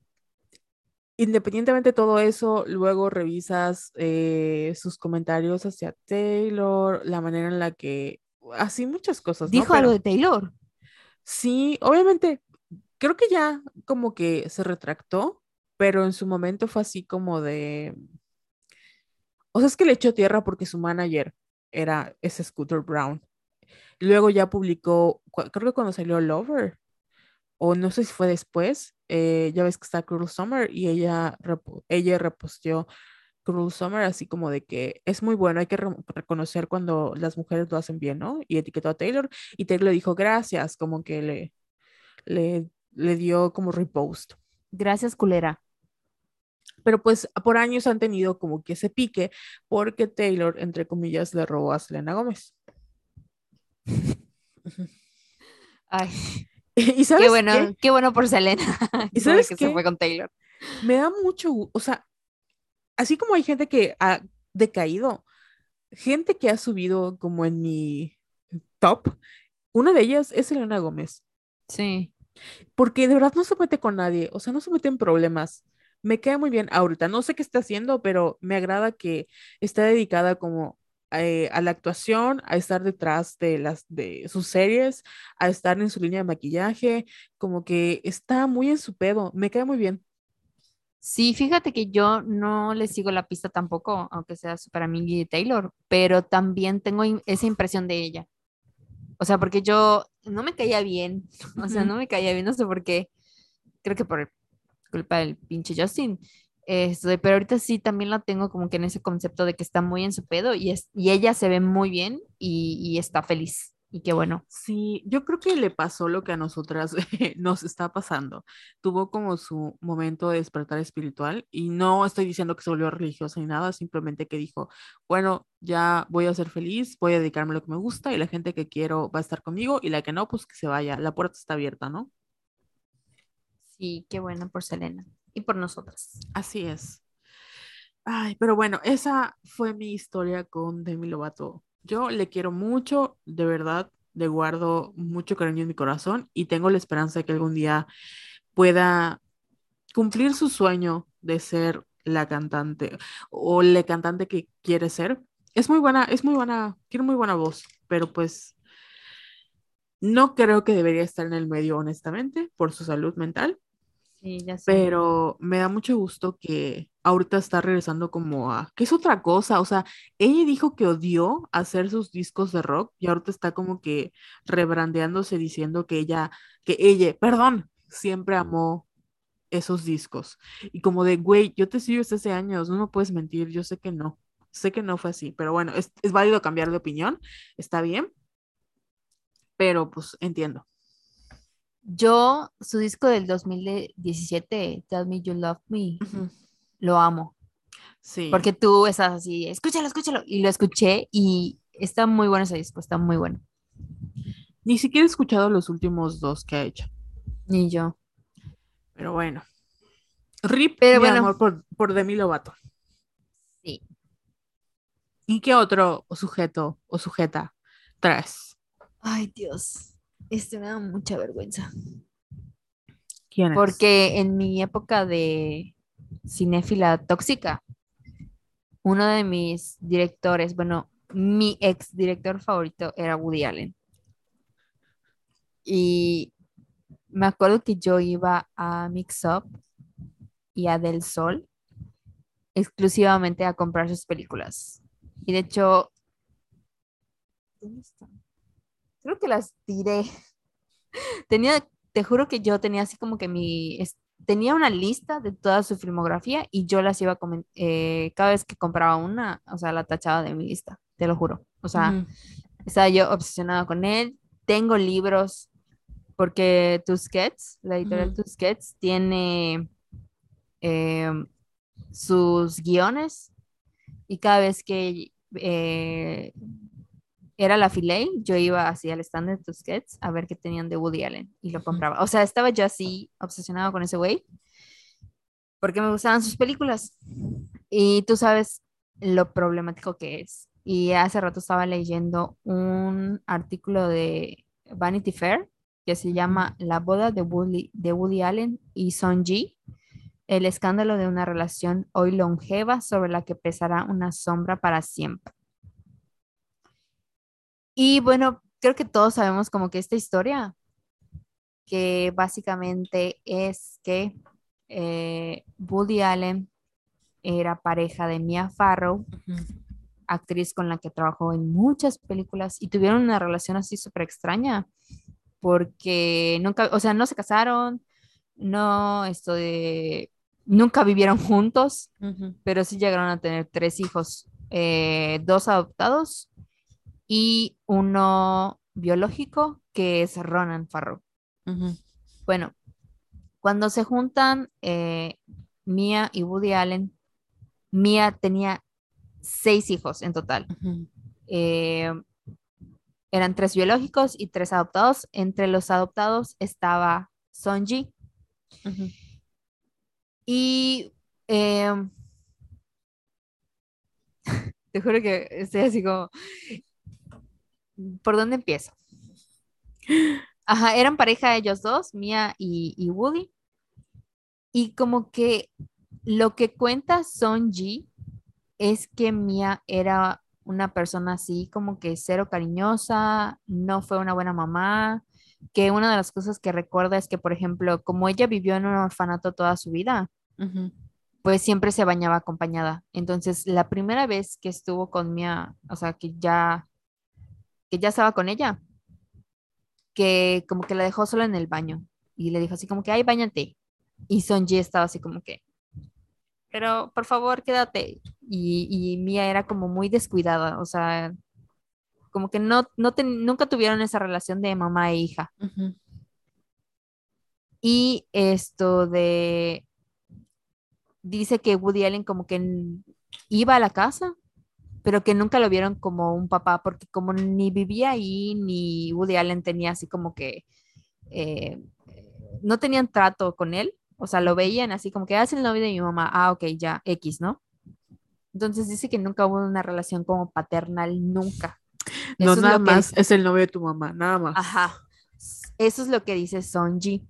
independientemente de todo eso, luego revisas eh, sus comentarios hacia Taylor, la manera en la que, así muchas cosas, ¿no?
Dijo algo de Taylor.
sí, obviamente, creo que ya como que se retractó, pero en su momento fue así como de, o sea, es que le echó tierra porque su manager era ese Scooter Brown. Luego ya publicó, creo que cuando salió Lover, o no sé si fue después, eh, ya ves que está Cruel Summer y ella, ella reposteó Cruel Summer así como de que es muy bueno, hay que re- reconocer cuando las mujeres lo hacen bien, ¿no? Y etiquetó a Taylor y Taylor le dijo gracias, como que le... le, le dio como repost.
Gracias, culera.
Pero pues por años han tenido como que ese pique porque Taylor, entre comillas, le robó a Selena Gómez.
Ay,
y sabes
qué bueno,
qué?
qué bueno por Selena.
¿Y sabes
que
qué?
se fue con Taylor.
Me da mucho, o sea, así como hay gente que ha decaído, gente que ha subido como en mi top, una de ellas es Selena Gómez.
Sí.
porque de verdad no se mete con nadie, o sea, no se mete en problemas. Me cae muy bien ahorita, no sé qué está haciendo, pero me agrada que está dedicada como eh, a la actuación, a estar detrás de las de sus series, a estar en su línea de maquillaje, como que está muy en su pedo, me cae muy bien.
Sí, fíjate que yo no le sigo la pista tampoco, aunque sea amiga de Taylor, pero también tengo esa impresión de ella. O sea, porque yo no me caía bien, o sea, no me caía bien, no sé por qué, creo que por culpa del pinche Justin. Este, pero ahorita sí también la tengo como que en ese concepto de que está muy en su pedo y, es, y ella se ve muy bien y, y está feliz. Y qué bueno.
Sí, yo creo que le pasó lo que a nosotras nos está pasando. Tuvo como su momento de despertar espiritual y no estoy diciendo que se volvió religiosa ni nada, simplemente que dijo, bueno, ya voy a ser feliz, voy a dedicarme a lo que me gusta y la gente que quiero va a estar conmigo y la que no, pues que se vaya. La puerta está abierta, ¿no?
Sí, qué bueno por Selena y por nosotras.
Así es. Ay, pero bueno, esa fue mi historia con Demi Lovato. Yo le quiero mucho, de verdad, le guardo mucho cariño en mi corazón y tengo la esperanza de que algún día pueda cumplir su sueño de ser la cantante o la cantante que quiere ser. Es muy buena, es muy buena, tiene muy buena voz, pero pues no creo que debería estar en el medio, honestamente, por su salud mental.
Sí, ya sé.
Pero me da mucho gusto que ahorita está regresando como a, que es otra cosa, o sea, ella dijo que odió hacer sus discos de rock y ahorita está como que rebrandeándose diciendo que ella, que ella, perdón, siempre amó esos discos. Y como de, güey, yo te sigo desde hace años, no me puedes mentir, yo sé que no, sé que no fue así, pero bueno, es, es válido cambiar de opinión, está bien, pero pues entiendo.
Yo, su disco del 2017, Tell Me You Love Me, lo amo.
Sí.
Porque tú estás así, escúchalo, escúchalo. Y lo escuché y está muy bueno ese disco, está muy bueno.
Ni siquiera he escuchado los últimos dos que ha hecho.
Ni yo.
Pero bueno. Rip,
Pero
mi
bueno.
amor, por, por Demi Lovato.
Sí.
¿Y qué otro sujeto o sujeta traes?
Ay, Dios. Este me da mucha vergüenza.
¿Quién es?
Porque en mi época de cinéfila tóxica, uno de mis directores, bueno, mi ex director favorito era Woody Allen. Y me acuerdo que yo iba a Mix Up y a Del Sol exclusivamente a comprar sus películas. Y de hecho, ¿dónde están? Creo que las tiré. Tenía, te juro que yo tenía así como que mi, tenía una lista de toda su filmografía y yo las iba a eh, cada vez que compraba una, o sea, la tachaba de mi lista, te lo juro. O sea,
Ujú.
estaba yo obsesionada con él. Tengo libros porque Tusquets, la editorial
Ujú.
Tusquets, tiene em, sus guiones y cada vez que eh, era la Filey, yo iba así al stand de Tusquets a ver qué tenían de Woody Allen y lo compraba. O sea, estaba yo así obsesionada con ese güey porque me gustaban sus películas. Y tú sabes lo problemático que es. Y hace rato estaba leyendo un artículo de Vanity Fair que se llama La boda de Woody, de Woody Allen y Son Ji, el escándalo de una relación hoy longeva sobre la que pesará una sombra para siempre. Y bueno, creo que todos sabemos como que esta historia, que básicamente es que eh, Woody Allen era pareja de Mia Farrow, actriz con la que trabajó en muchas películas y tuvieron una relación así súper extraña porque nunca, o sea, no se casaron, no, esto de, nunca vivieron juntos, pero sí llegaron a tener tres hijos, eh, dos adoptados y uno biológico que es Ronan Farrow. Bueno, cuando se juntan eh, Mia y Woody Allen, Mia tenía seis hijos en total. Eh, eran tres biológicos y tres adoptados. Entre los adoptados estaba Sonji. Y eh, te juro que estoy así como, ¿por dónde empiezo? Ajá, eran pareja ellos dos, Mia y, y Woody. Y como que lo que cuenta Sonji es que Mia era una persona así como que cero cariñosa, no fue una buena mamá, que una de las cosas que recuerda es que, por ejemplo, como ella vivió en un orfanato toda su vida, pues siempre se bañaba acompañada. Entonces, la primera vez que estuvo con Mia, o sea, que ya, que ya estaba con ella, que como que la dejó sola en el baño y le dijo así como que, ay, bañate. Y Sonji estaba así como que, pero por favor, quédate. Y, y Mia era como muy descuidada, o sea, como que no, no nunca tuvieron esa relación de mamá e hija. Y esto de, dice que Woody Allen como que iba a la casa, pero que nunca lo vieron como un papá, porque como ni vivía ahí, ni Woody Allen tenía así como que, eh, no tenían trato con él, o sea, lo veían así como que hace el novio de mi mamá, ah, ok, ya, X, ¿no? Entonces dice que nunca hubo una relación como paternal, nunca.
No,
Eso es
nada
lo que
más
dice-
es el novio de tu mamá, nada más.
Ajá. Eso es lo que dice Sonji.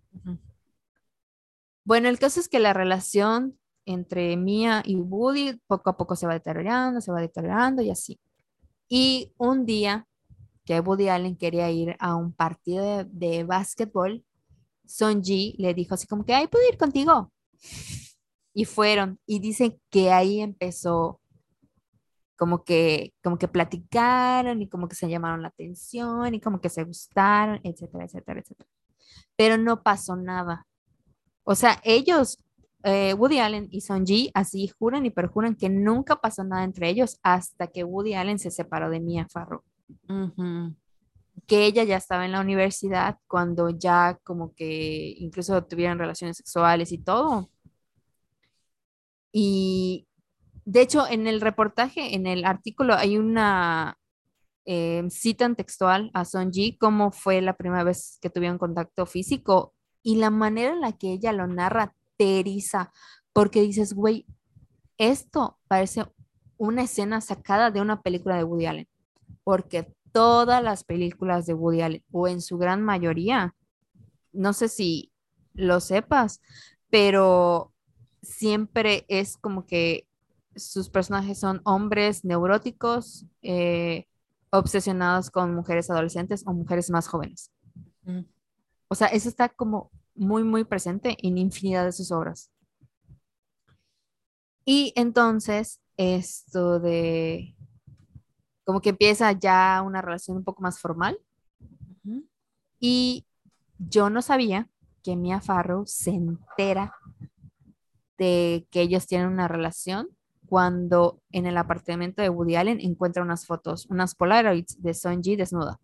Bueno, el caso es que la relación entre Mia y Woody poco a poco se va deteriorando, se va deteriorando y así. Y un día que Woody Allen quería ir a un partido de, de básquetbol, Sonji le dijo así como que, ay, ¿puedo ir contigo? Y fueron. Y dicen que ahí empezó como que, como que platicaron y como que se llamaron la atención y como que se gustaron, etcétera, etcétera, etcétera. Pero no pasó nada. O sea, ellos, eh, Woody Allen y Sonji, así juran y perjuran que nunca pasó nada entre ellos hasta que Woody Allen se separó de Mia Farrow. Que ella ya estaba en la universidad cuando ya como que incluso tuvieron relaciones sexuales y todo. Y de hecho, en el reportaje, en el artículo, hay una eh, citan textual a Sonji cómo fue la primera vez que tuvieron contacto físico y la manera en la que ella lo narra te eriza, porque dices, güey, esto parece una escena sacada de una película de Woody Allen, porque todas las películas de Woody Allen, o en su gran mayoría, no sé si lo sepas, pero siempre es como que sus personajes son hombres neuróticos, eh, obsesionados con mujeres adolescentes o mujeres más jóvenes. O sea, eso está como muy, muy presente en infinidad de sus obras. Y entonces, esto de como que empieza ya una relación un poco más formal. Y yo no sabía que Mia Farrow se entera de que ellos tienen una relación cuando en el apartamento de Woody Allen encuentra unas fotos, unas Polaroids de Sonji desnuda.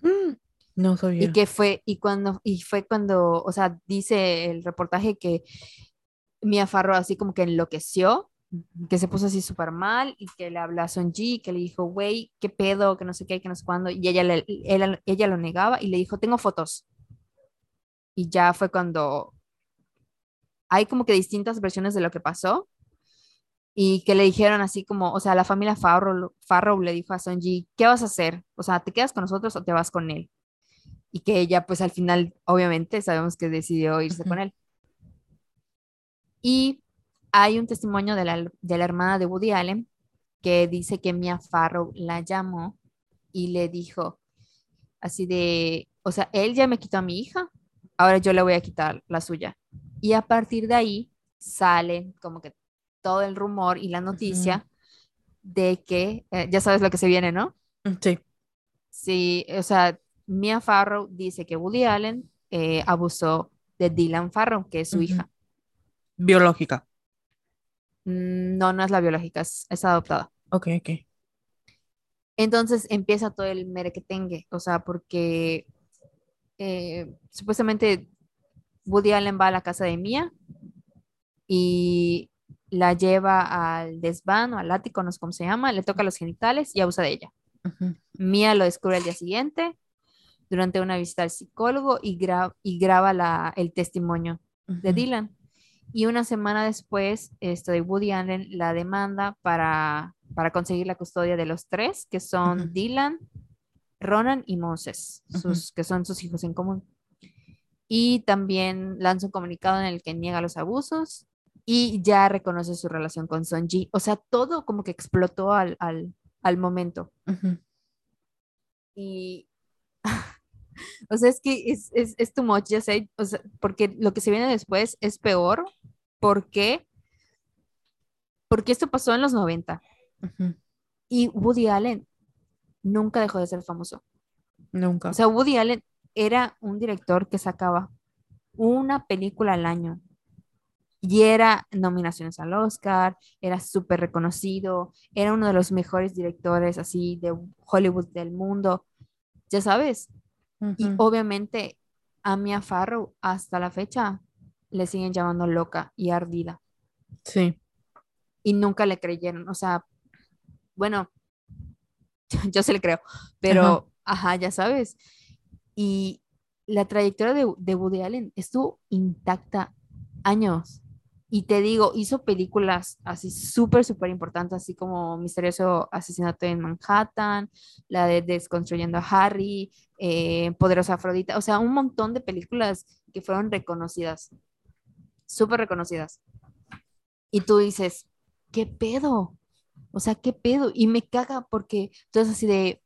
Mm, No sabía.
Y que fue, y cuando, y fue cuando, o sea, dice el reportaje que Mia Farrow así como que enloqueció, que se puso así súper mal y que le habló a Sonji, que le dijo, güey, qué pedo, que no sé qué, que no sé cuándo, y ella, le- ella, ella lo negaba y le dijo, tengo fotos. Y ya fue cuando hay como que distintas versiones de lo que pasó y que le dijeron así como, o sea, la familia Farrow, Farrow le dijo a Sonji, ¿qué vas a hacer? O sea, ¿te quedas con nosotros o te vas con él? Y que ella, pues al final, obviamente, sabemos que decidió irse con él. Y hay un testimonio de la, de la hermana de Woody Allen que dice que Mia Farrow la llamó y le dijo así de, o sea, él ya me quitó a mi hija, ahora yo le voy a quitar la suya. Y a partir de ahí sale como que todo el rumor y la noticia de que, eh, ya sabes lo que se viene, ¿no?
Sí.
Sí, o sea, Mia Farrow dice que Woody Allen eh, abusó de Dylan Farrow, que es su hija.
Biológica.
Mm, No, no es la biológica, es, es adoptada.
Ok, ok.
Entonces empieza todo el merequetengue, o sea, porque eh, supuestamente Woody Allen va a la casa de Mia y la lleva al desván o al ático, no sé cómo se llama, le toca los genitales y abusa de ella. Mia lo descubre al día siguiente durante una visita al psicólogo y, gra- y graba la- el testimonio de
Ujú.
Dylan. Y una semana después, esto de Woody Allen la demanda para, para conseguir la custodia de los tres, que son
Ujú.
Dylan, Ronan y Moses, sus, que son sus hijos en común. Y también lanza un comunicado en el que niega los abusos y ya reconoce su relación con Sonji. O sea, todo como que explotó al, al, al momento. Y, o sea, es que es, es, es too much, ya sé, o sea, porque lo que se viene después es peor. ¿Por qué? Porque esto pasó en los 90
Ujú.
y Woody Allen nunca dejó de ser famoso.
Nunca.
O sea, Woody Allen era un director que sacaba una película al año y era nominaciones al Oscar, era súper reconocido, era uno de los mejores directores así de Hollywood del mundo, ya sabes. Y obviamente a Mia Farrow hasta la fecha le siguen llamando loca y ardida
Sí.
y nunca le creyeron. O sea, bueno, yo se le creo, pero, ajá, ya sabes. Y la trayectoria de, de Woody Allen estuvo intacta años. Y te digo, hizo películas así súper, súper importantes, así como Misterioso Asesinato en Manhattan, la de Desconstruyendo a Harry, eh, Poderosa Afrodita, o sea, un montón de películas que fueron reconocidas, súper reconocidas. Y tú dices, ¿qué pedo? O sea, ¿qué pedo? Y me caga porque entonces así de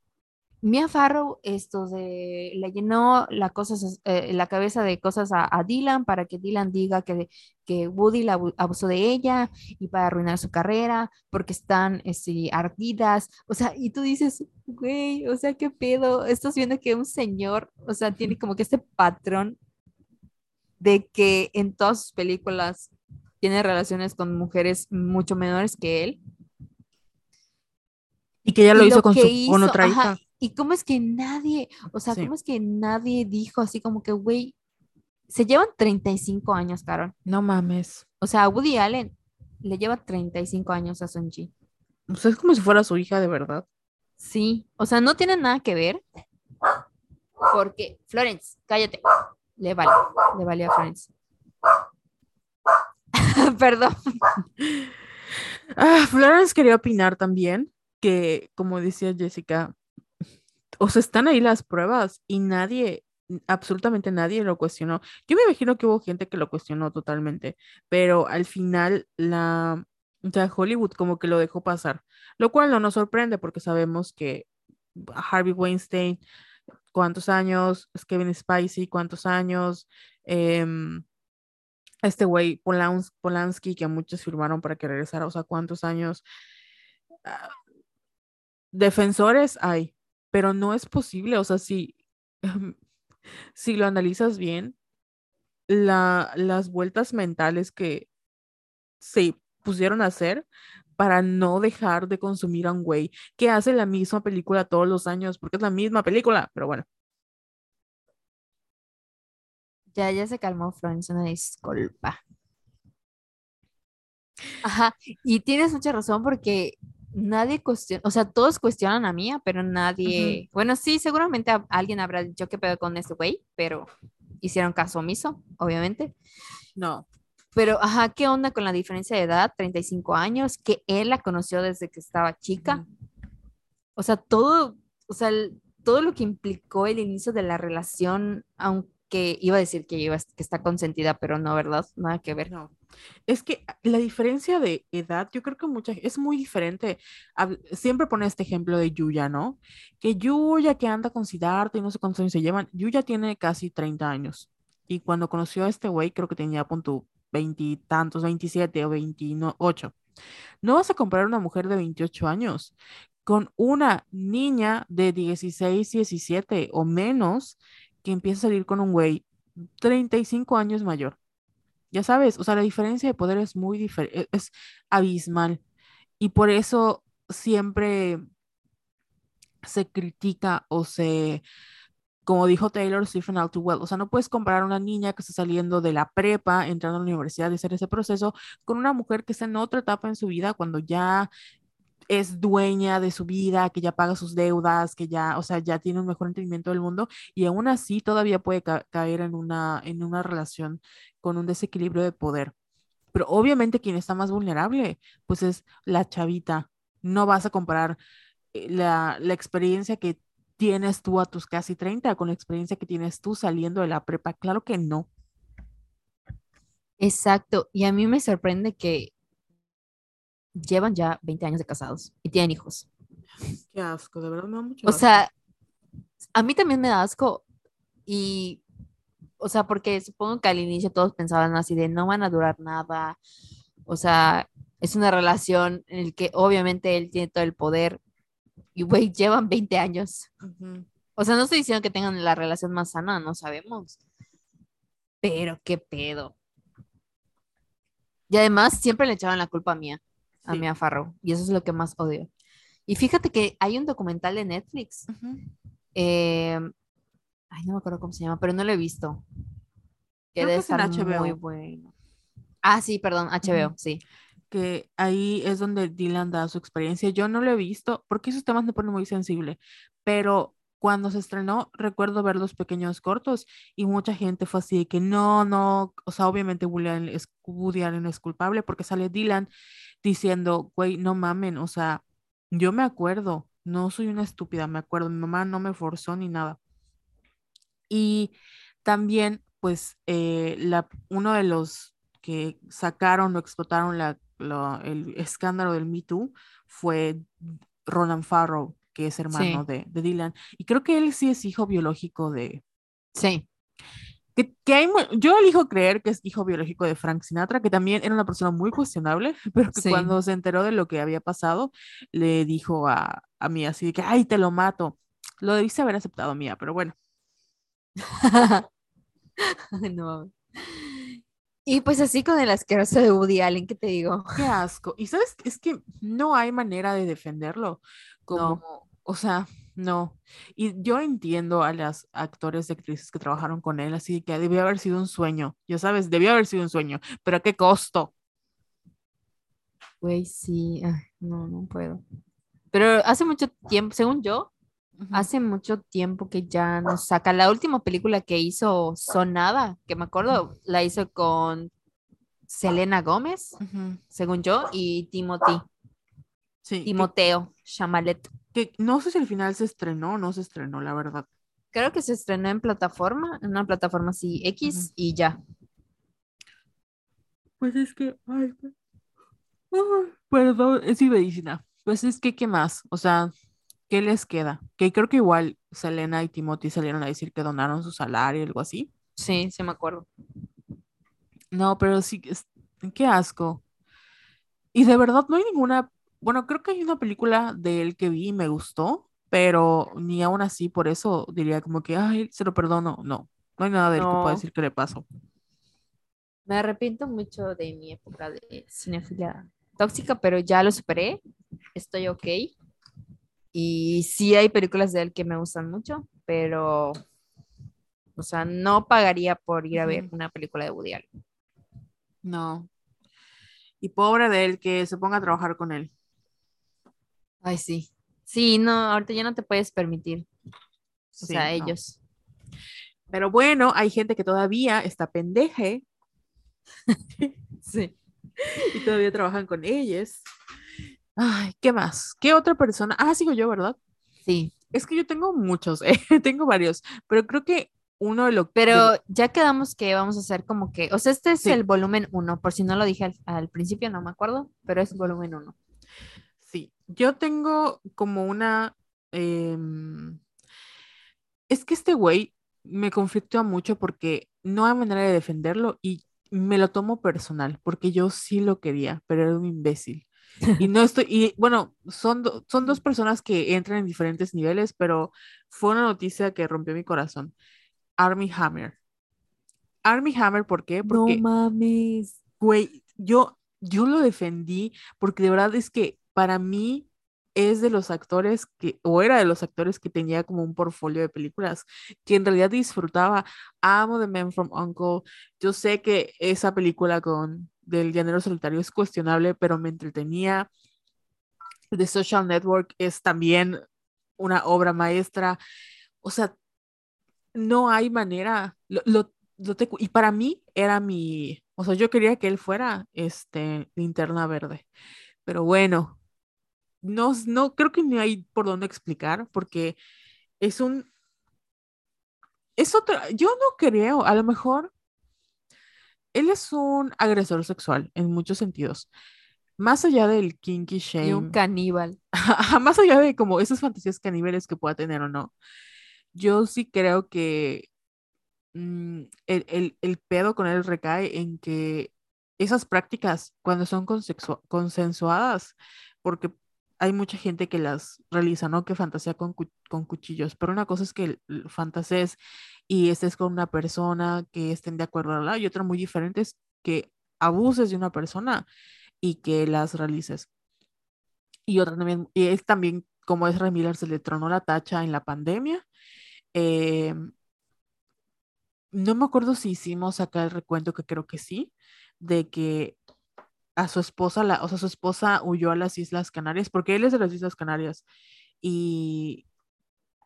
Mia Farrow esto de le llenó la, cosas, eh, la cabeza de cosas a, a Dylan para que Dylan diga que, que Woody la abu- abusó de ella y para arruinar su carrera porque están este, ardidas. O sea, y tú dices, güey, o sea, ¿qué pedo? Estás viendo que un señor, o sea, tiene como que este patrón de que en todas sus películas tiene relaciones con mujeres mucho menores que él.
Y que ella lo
Y
hizo con, su, con
hizo,
otra
ajá,
hija.
Y cómo es que nadie, o sea,
Sí.
cómo es que nadie dijo así como que, güey, se llevan 35 años, Carol.
No mames.
O sea, Woody Allen le lleva 35 años a Sonji.
O sea, es como si fuera su hija de verdad.
Sí, o sea, no tiene nada que ver. Porque, Florence, cállate. Le vale, le vale a Florence. Perdón.
Ah, Florence quería opinar también que, como decía Jessica, o sea, están ahí las pruebas y nadie, absolutamente nadie lo cuestionó. Yo me imagino que hubo gente que lo cuestionó totalmente, pero al final la, o sea, Hollywood como que lo dejó pasar, lo cual no nos sorprende porque sabemos que Harvey Weinstein, cuántos años, Kevin Spacey, cuántos años, em, este güey Polans- Polanski, que muchos firmaron para que regresara, o sea, cuántos años. Ah, defensores hay, pero no es posible, o sea, si, si lo analizas bien, la, las vueltas mentales que se pusieron a hacer para no dejar de consumir a un güey que hace la misma película todos los años, porque es la misma película, pero bueno,
Ya, ya se calmó, Florence, una disculpa. Ajá, y tienes mucha razón porque nadie cuestiona, o sea, todos cuestionan a Mía, pero nadie, bueno, sí, seguramente a- alguien habrá dicho qué pedo con ese güey, pero hicieron caso omiso, obviamente.
no.
Pero, ajá, ¿qué onda con la diferencia de edad? 35 años, que él la conoció desde que estaba chica. O sea, todo, o sea, el- todo lo que implicó el inicio de la relación, aunque iba a decir que, iba, que está consentida, pero no, ¿verdad? Nada que ver.
No. Es que la diferencia de edad, yo creo que mucha, es muy diferente. Siempre pone este ejemplo de Yuya, ¿no? Que Yuya que anda con Siddhartha y no sé cuántos años se llevan. Yuya tiene casi 30 años. Y cuando conoció a este güey, creo que tenía, pon veintitantos, 27 o 28. No vas a comprar una mujer de 28 años con una niña de 16, 17 o menos que empieza a salir con un güey 35 años mayor. Ya sabes, o sea, la diferencia de poder es muy diferente, es abismal. Y por eso siempre se critica o se como dijo Taylor Stephen All Too Well, o sea, no puedes comparar a una niña que está saliendo de la prepa, entrando a la universidad y hacer ese proceso, con una mujer que está en otra etapa en su vida, cuando ya es dueña de su vida, que ya paga sus deudas, que ya, o sea, ya tiene un mejor entendimiento del mundo y aún así todavía puede ca- caer en una, en una relación con un desequilibrio de poder. Pero obviamente quien está más vulnerable, pues es la chavita. No vas a comparar eh, la, la experiencia que tienes tú a tus casi 30 con la experiencia que tienes tú saliendo de la prepa. Claro que no.
Exacto. Y a mí me sorprende que llevan ya 20 años de casados y tienen hijos.
Qué asco, de verdad me da mucho
O
asco.
sea, a mí también me da asco y, o sea, porque supongo que al inicio todos pensaban así de no van a durar nada. O sea, es una relación en la que obviamente él tiene todo el poder y, güey, llevan 20 años.
Ujú.
O sea, no estoy diciendo que tengan la relación más sana, no sabemos. Pero qué pedo. Y además siempre le echaban la culpa a Mía, a
Sí.
Mia Farrow. Y eso es lo que más odio. Y fíjate que hay un documental de Netflix.
Ujú.
eh, ay, no me acuerdo cómo se llama, pero no lo he visto. Que debe
es
estar muy
HBO.
bueno. Ah, sí, perdón, HBO,
Ujú.
sí.
que ahí es donde Dylan da su experiencia. Yo no lo he visto porque esos temas me ponen muy sensible, pero cuando se estrenó recuerdo ver los pequeños cortos y mucha gente fue así de que no, no, o sea, obviamente Woody Allen es, Woody Allen es culpable porque sale Dylan diciendo, güey, no mamen, o sea, yo me acuerdo, no soy una estúpida, me acuerdo, mi mamá no me forzó ni nada. Y también, pues, eh, la, uno de los que sacaron o explotaron la, la- el escándalo del Me Too fue Ronan Farrow, que es hermano
Sí.
de, de Dylan. Y creo que él sí es hijo biológico de...
Sí,
Que, que hay, yo elijo creer que es hijo biológico de Frank Sinatra, que también era una persona muy cuestionable, pero que
Sí.
cuando se enteró de lo que había pasado, le dijo a, a Mía así de que, ay, te lo mato. Lo debiste haber aceptado, Mía, pero bueno.
No. Y pues así con el asqueroso de Woody Allen, ¿qué te digo?
Qué asco. Y sabes, es que no hay manera de defenderlo. Como, o sea, no. Y yo entiendo a las actores y actrices que trabajaron con él, así que debió haber sido un sueño. Ya sabes, debió haber sido un sueño. Pero ¿a qué costo?
Güey, sí, ay, no, no puedo. Pero hace mucho tiempo, según yo, hace mucho tiempo que ya no saca. La última película que hizo Sonada, que me acuerdo, la hizo con Selena Gómez, según yo, y Timothy,
Sí,
Timoteo Chamalet.
que no sé si al final se estrenó o no se estrenó, la verdad.
Creo que se estrenó en plataforma, en una plataforma así X y ya.
Pues es que, ay, pe- ay, perdón, es medicina. Pues es que, ¿qué más? O sea, ¿qué les queda? Que creo que igual Selena y Timothy salieron a decir que donaron su salario o algo así.
Sí, sí me acuerdo.
No, pero sí, es- qué asco. Y de verdad no hay ninguna, bueno, creo que hay una película de él que vi y me gustó, pero ni aún así por eso diría como que, ay, se lo perdono. No, no hay nada de él que pueda decir que le pasó.
Me arrepiento mucho de mi época de cinefilia tóxica, pero ya lo superé. Estoy ok. Y sí hay películas de él que me gustan mucho, pero, o sea, no pagaría por ir a ver una película de Woody Allen.
No. Y pobre de él que se ponga a trabajar con él.
Ay, sí. Sí, no, ahorita ya no te puedes permitir. O
Sí,
sea,
no.
ellos.
Pero bueno, hay gente que todavía está pendeje
Sí.
y todavía trabajan con ellos. Ay, ¿qué más? ¿Qué otra persona? Ah, sigo yo, ¿verdad?
Sí.
Es que yo tengo muchos, eh, tengo varios, pero creo que uno de los...
Pero ya quedamos que vamos a hacer como que, o sea, este es
Sí.
el volumen 1, por si no lo dije al, al principio, no me acuerdo, pero es volumen 1.
Yo tengo como una... em, es que este güey me conflictúa mucho porque no hay manera de defenderlo y me lo tomo personal, porque yo sí lo quería, pero era un imbécil. Y no estoy, y bueno, son, do- son dos personas que entran en diferentes niveles, pero fue una noticia que rompió mi corazón. Army Hammer. Army Hammer, ¿por qué? Porque
mames.
Güey, yo, yo lo defendí porque de verdad es que para mí es de los actores que, o era de los actores que tenía como un portfolio de películas, que en realidad disfrutaba. Amo The Man from Uncle. Yo sé que esa película con del llanero solitario es cuestionable, pero me entretenía. The Social Network es también una obra maestra. O sea, no hay manera. Lo, lo, y para mí era mi, o sea, yo quería que él fuera este linterna verde. Pero bueno, no, no creo que ni hay por dónde explicar, porque es un. Es otro. Yo no creo, a lo mejor. Él es un agresor sexual en muchos sentidos. Más allá del kinky shame.
Y un caníbal.
más allá de como esas fantasías caníbales que pueda tener o no. Yo sí creo que mm, el, el, el, pedo con él recae en que esas prácticas, cuando son consensuadas, porque hay mucha gente que las realiza, ¿no? Que fantasea con, con cuchillos, pero una cosa es que fantasees y estés con una persona que estén de acuerdo, y otra muy diferente es que abuses de una persona y que las realices. Y otra también, y es también como es Miller se le tronó la tacha en la pandemia. Em, no me acuerdo si hicimos acá el recuento, que creo que sí, de que a su esposa, la, o sea, su esposa huyó a las Islas Canarias, porque él es de las Islas Canarias, y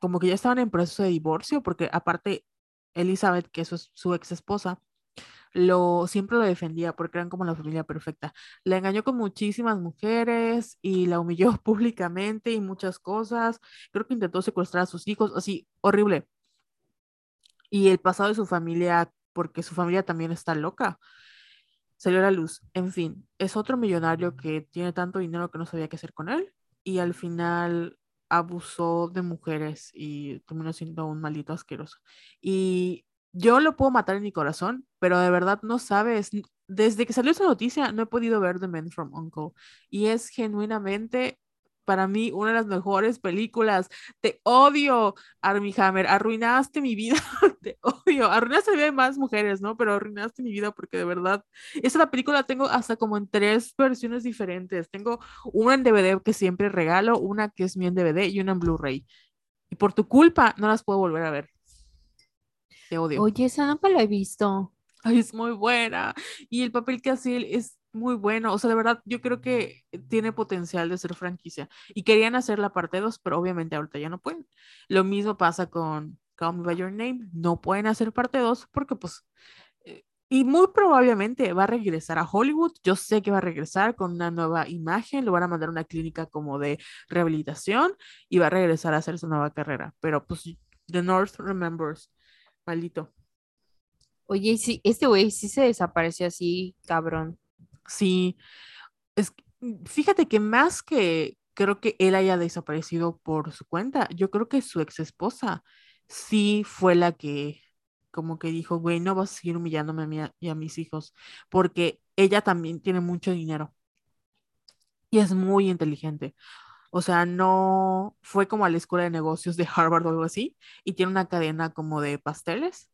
como que ya estaban en proceso de divorcio, porque aparte Elizabeth, que es su, ex esposa, lo siempre lo defendía porque eran como la familia perfecta. La engañó con muchísimas mujeres y la humilló públicamente y muchas cosas. Creo que intentó secuestrar a sus hijos, así, horrible. Y el pasado de su familia, porque su familia también está loca salió a la luz. En fin, es otro millonario que tiene tanto dinero que no sabía qué hacer con él y al final abusó de mujeres y terminó siendo un maldito asqueroso. Y yo lo puedo matar en mi corazón, pero de verdad no sabes. Desde que salió esa noticia no he podido ver The Man from Uncle y es genuinamente para mí una de las mejores películas. Te odio, Armie Hammer, arruinaste mi vida, te odio, arruinaste la vida de más mujeres, ¿no? Pero arruinaste mi vida porque de verdad, esa película tengo hasta como en tres versiones diferentes. Tengo una en DVD que siempre regalo, una que es mi en DVD y una en Blu-ray. Y por tu culpa no las puedo volver a ver. Te odio.
Oye, esa no la he visto.
Ay, es muy buena. Y el papel que hace él es muy bueno. O sea, de verdad, yo creo que tiene potencial de ser franquicia. Y querían hacer la parte 2, pero obviamente ahorita ya no pueden. Lo mismo pasa con Call Me By Your Name. No pueden hacer parte 2 porque pues... Eh, y muy probablemente va a regresar a Hollywood. Yo sé que va a regresar con una nueva imagen. Lo van a mandar a una clínica como de rehabilitación y va a regresar a hacer su nueva carrera. Pero pues The North Remembers. Maldito.
Oye, sí, este güey sí se desapareció así, cabrón.
Sí, es, fíjate que más que creo que él haya desaparecido por su cuenta, yo creo que su ex esposa sí fue la que como que dijo, güey, no vas a seguir humillándome a mí y a mis hijos, porque ella también tiene mucho dinero y es muy inteligente. O sea, no fue como a la escuela de negocios de Harvard o algo así, y tiene una cadena como de pasteles.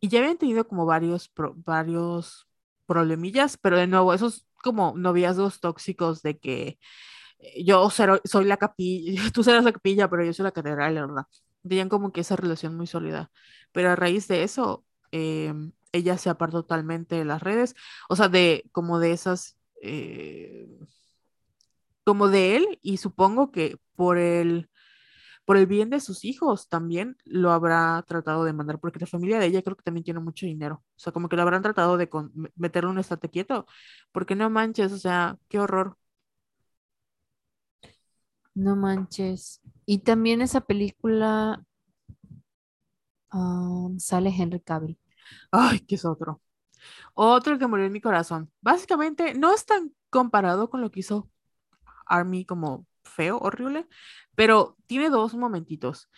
Y ya habían tenido como varios, varios problemillas, pero de nuevo, esos como noviazgos tóxicos de que eh, yo soy la capilla, tú serás la capilla, pero yo soy la catedral, verdad. Tenían como que esa relación muy sólida. Pero a raíz de eso, em, ella se apartó totalmente de las redes, o sea, de como de esas, eh, como de él, y supongo que por el por el bien de sus hijos también lo habrá tratado de mandar, porque la familia de ella creo que también tiene mucho dinero. O sea, como que lo habrán tratado de meterlo en un estate quieto, porque no manches, o sea, qué horror.
No manches. Y también esa película um, sale Henry Cavill.
Ay, que es otro. Otro que murió en mi corazón. Básicamente no es tan comparado con lo que hizo Army como feo, horrible, pero tiene dos momentitos.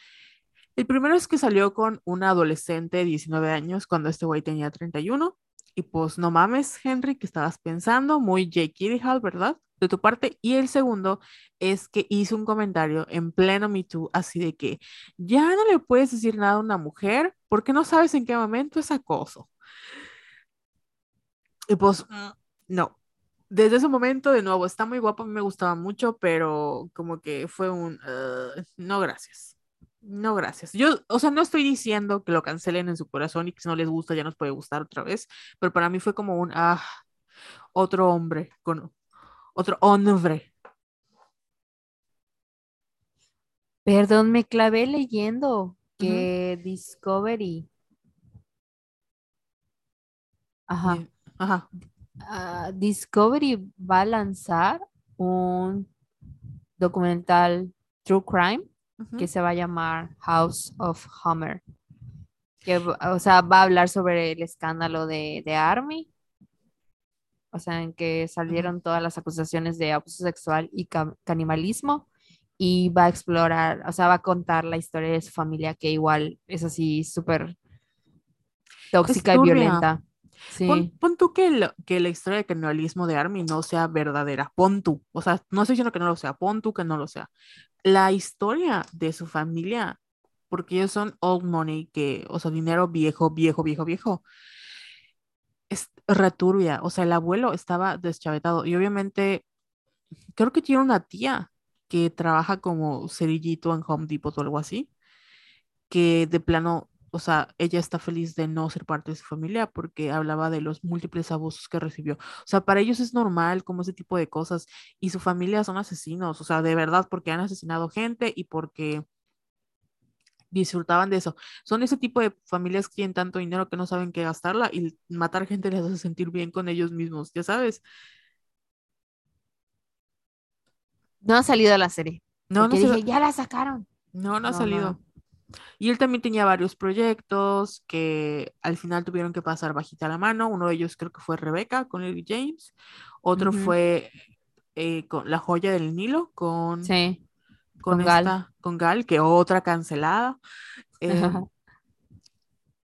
El primero es que salió con una adolescente de 19 años cuando este güey tenía 31. Y pues no mames, Henry, que estabas pensando, muy Jake Gyllenhaal, ¿verdad? De tu parte. Y el segundo es que hizo un comentario en pleno Me Too, así de que ya no le puedes decir nada a una mujer porque no sabes en qué momento es acoso. Y pues, mm, no, desde ese momento, de nuevo, está muy guapo, a mí me gustaba mucho, pero como que fue un, uh, no gracias. No, gracias. Yo, o sea, no estoy diciendo que lo cancelen en su corazón y que si no les gusta ya nos puede gustar otra vez, pero para mí fue como un, ah, otro hombre, con otro hombre.
Perdón, me clavé leyendo que Discovery. Ajá.
Ajá.
Discovery va a lanzar un documental True Crime que se va a llamar House of Hammer. Que, o sea, va a hablar sobre el escándalo de, de Army. O sea, en que salieron todas las acusaciones de abuso sexual y ca- canibalismo. Y va a explorar, o sea, va a contar la historia de su familia, que igual es así súper tóxica y violenta. Sí.
Pon, pon tú que, lo- que la historia de canibalismo de Army no sea verdadera, pon tú, o sea, no estoy diciendo que no lo sea, pon tú que no lo sea. La historia de su familia, porque ellos son old money, que, o sea, dinero viejo, viejo, viejo, viejo, es returbia, o sea, el abuelo estaba deschavetado y obviamente creo que tiene una tía que trabaja como cerillito en Home Depot o algo así, que de plano, o sea, ella está feliz de no ser parte de su familia porque hablaba de los múltiples abusos que recibió. O sea, para ellos es normal como ese tipo de cosas y su familia son asesinos, o sea, de verdad porque han asesinado gente y porque disfrutaban de eso. Son ese tipo de familias que tienen tanto dinero que no saben qué gastarla y matar gente les hace sentir bien con ellos mismos, ya sabes.
No ha salido la serie.
No, no,
dije, ya la sacaron.
no, no ha
no.
Y él también tenía varios proyectos que al final tuvieron que pasar bajita la mano. Uno de ellos creo que fue Rebeca con Lily James. Otro fue eh, con La joya del Nilo con,
Sí.
con,
con Gal.
con Gal, que otra cancelada. Eh,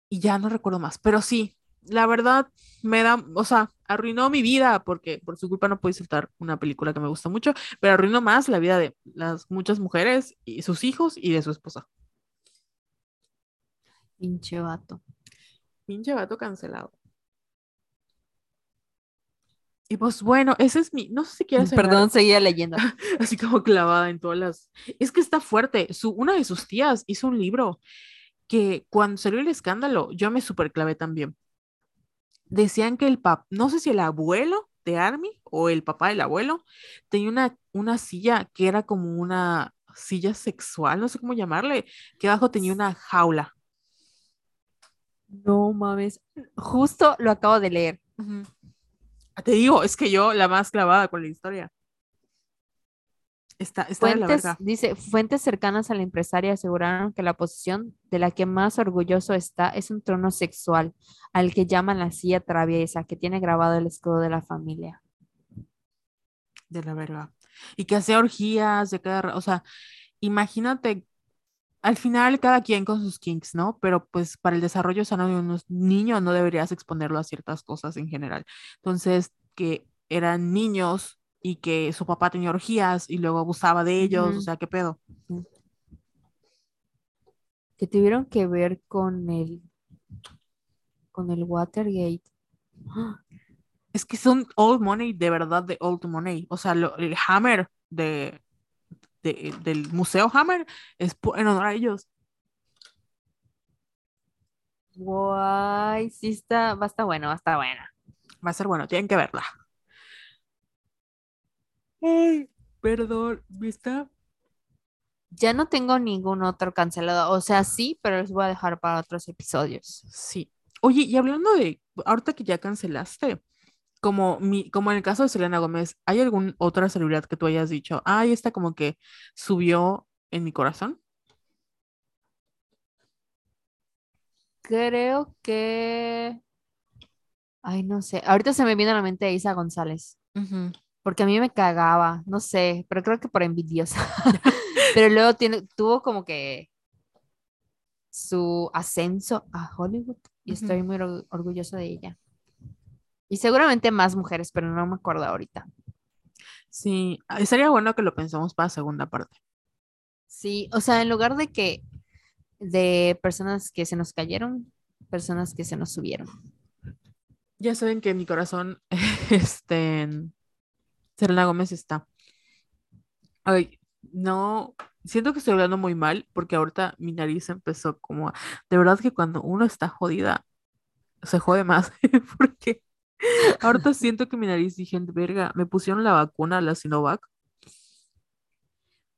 y ya no recuerdo más. Pero sí, la verdad me da, o sea, arruinó mi vida porque por su culpa no puedo disfrutar una película que me gusta mucho, pero arruinó más la vida de las muchas mujeres y sus hijos y de su esposa.
Pinche vato.
Pinche vato cancelado. Y pues bueno, ese es mi, no sé si quieres
Perdón, seguía leyendo.
así como clavada en todas las... Es que está fuerte. Su, una de sus tías hizo un libro que cuando salió el escándalo, yo me super clavé también. Decían que el papá, no sé si el abuelo de Army o el papá del abuelo, tenía una, una silla que era como una silla sexual, no sé cómo llamarle, que abajo tenía una jaula.
No mames. Justo lo acabo de leer.
Ujú. Te digo, es que yo la más clavada con la historia. Está, está de la
Fuentes,
verga.
dice, fuentes cercanas a la empresaria aseguraron que la posición de la que más orgulloso está es un trono sexual, al que llaman la silla traviesa, que tiene grabado el escudo de la familia.
de la verga. Y que hacía orgías de cada, o sea, imagínate, al final cada quien con sus kinks, ¿no? Pero pues para el desarrollo sano de unos niños no deberías exponerlo a ciertas cosas en general. Entonces, que eran niños y que su papá tenía orgías y luego abusaba de ellos, o sea, ¿qué pedo?
Que tuvieron que ver con el, con el Watergate.
Es que son old money, de verdad, de old money. O sea, lo- el Hammer de, de- del Museo Hammer es en honor a ellos.
Guay, sí está, va a estar bueno, va a estar buena.
Va a ser bueno, tienen que verla. Ay, perdón, ¿viste?
Ya no tengo ningún otro cancelado, o sea, sí, pero los voy a dejar para otros episodios.
Sí. Oye, y hablando de, ahorita que ya cancelaste, como, mi, como en el caso de Selena Gómez, ¿hay alguna otra celebridad que tú hayas dicho, ay, esta como que subió en mi corazón?
Creo que, ay, no sé, ahorita se me viene a la mente Isa González, porque a mí me cagaba, no sé, pero creo que por envidiosa. Pero luego tiene, tuvo como que su ascenso a Hollywood y estoy muy or- orgullosa de ella. Y seguramente más mujeres, pero no me acuerdo ahorita.
Sí, ah, estaría bueno que lo pensemos para segunda parte.
Sí, o sea, en lugar de que de personas que se nos cayeron, personas que se nos subieron.
Ya saben que en mi corazón, este, Selena Gómez está. Ay, no, siento que estoy hablando muy mal porque ahorita mi nariz empezó como a- De verdad que cuando uno está jodida, se jode más porque ahorita siento que mi nariz dije, verga, me pusieron la vacuna, la Sinovac.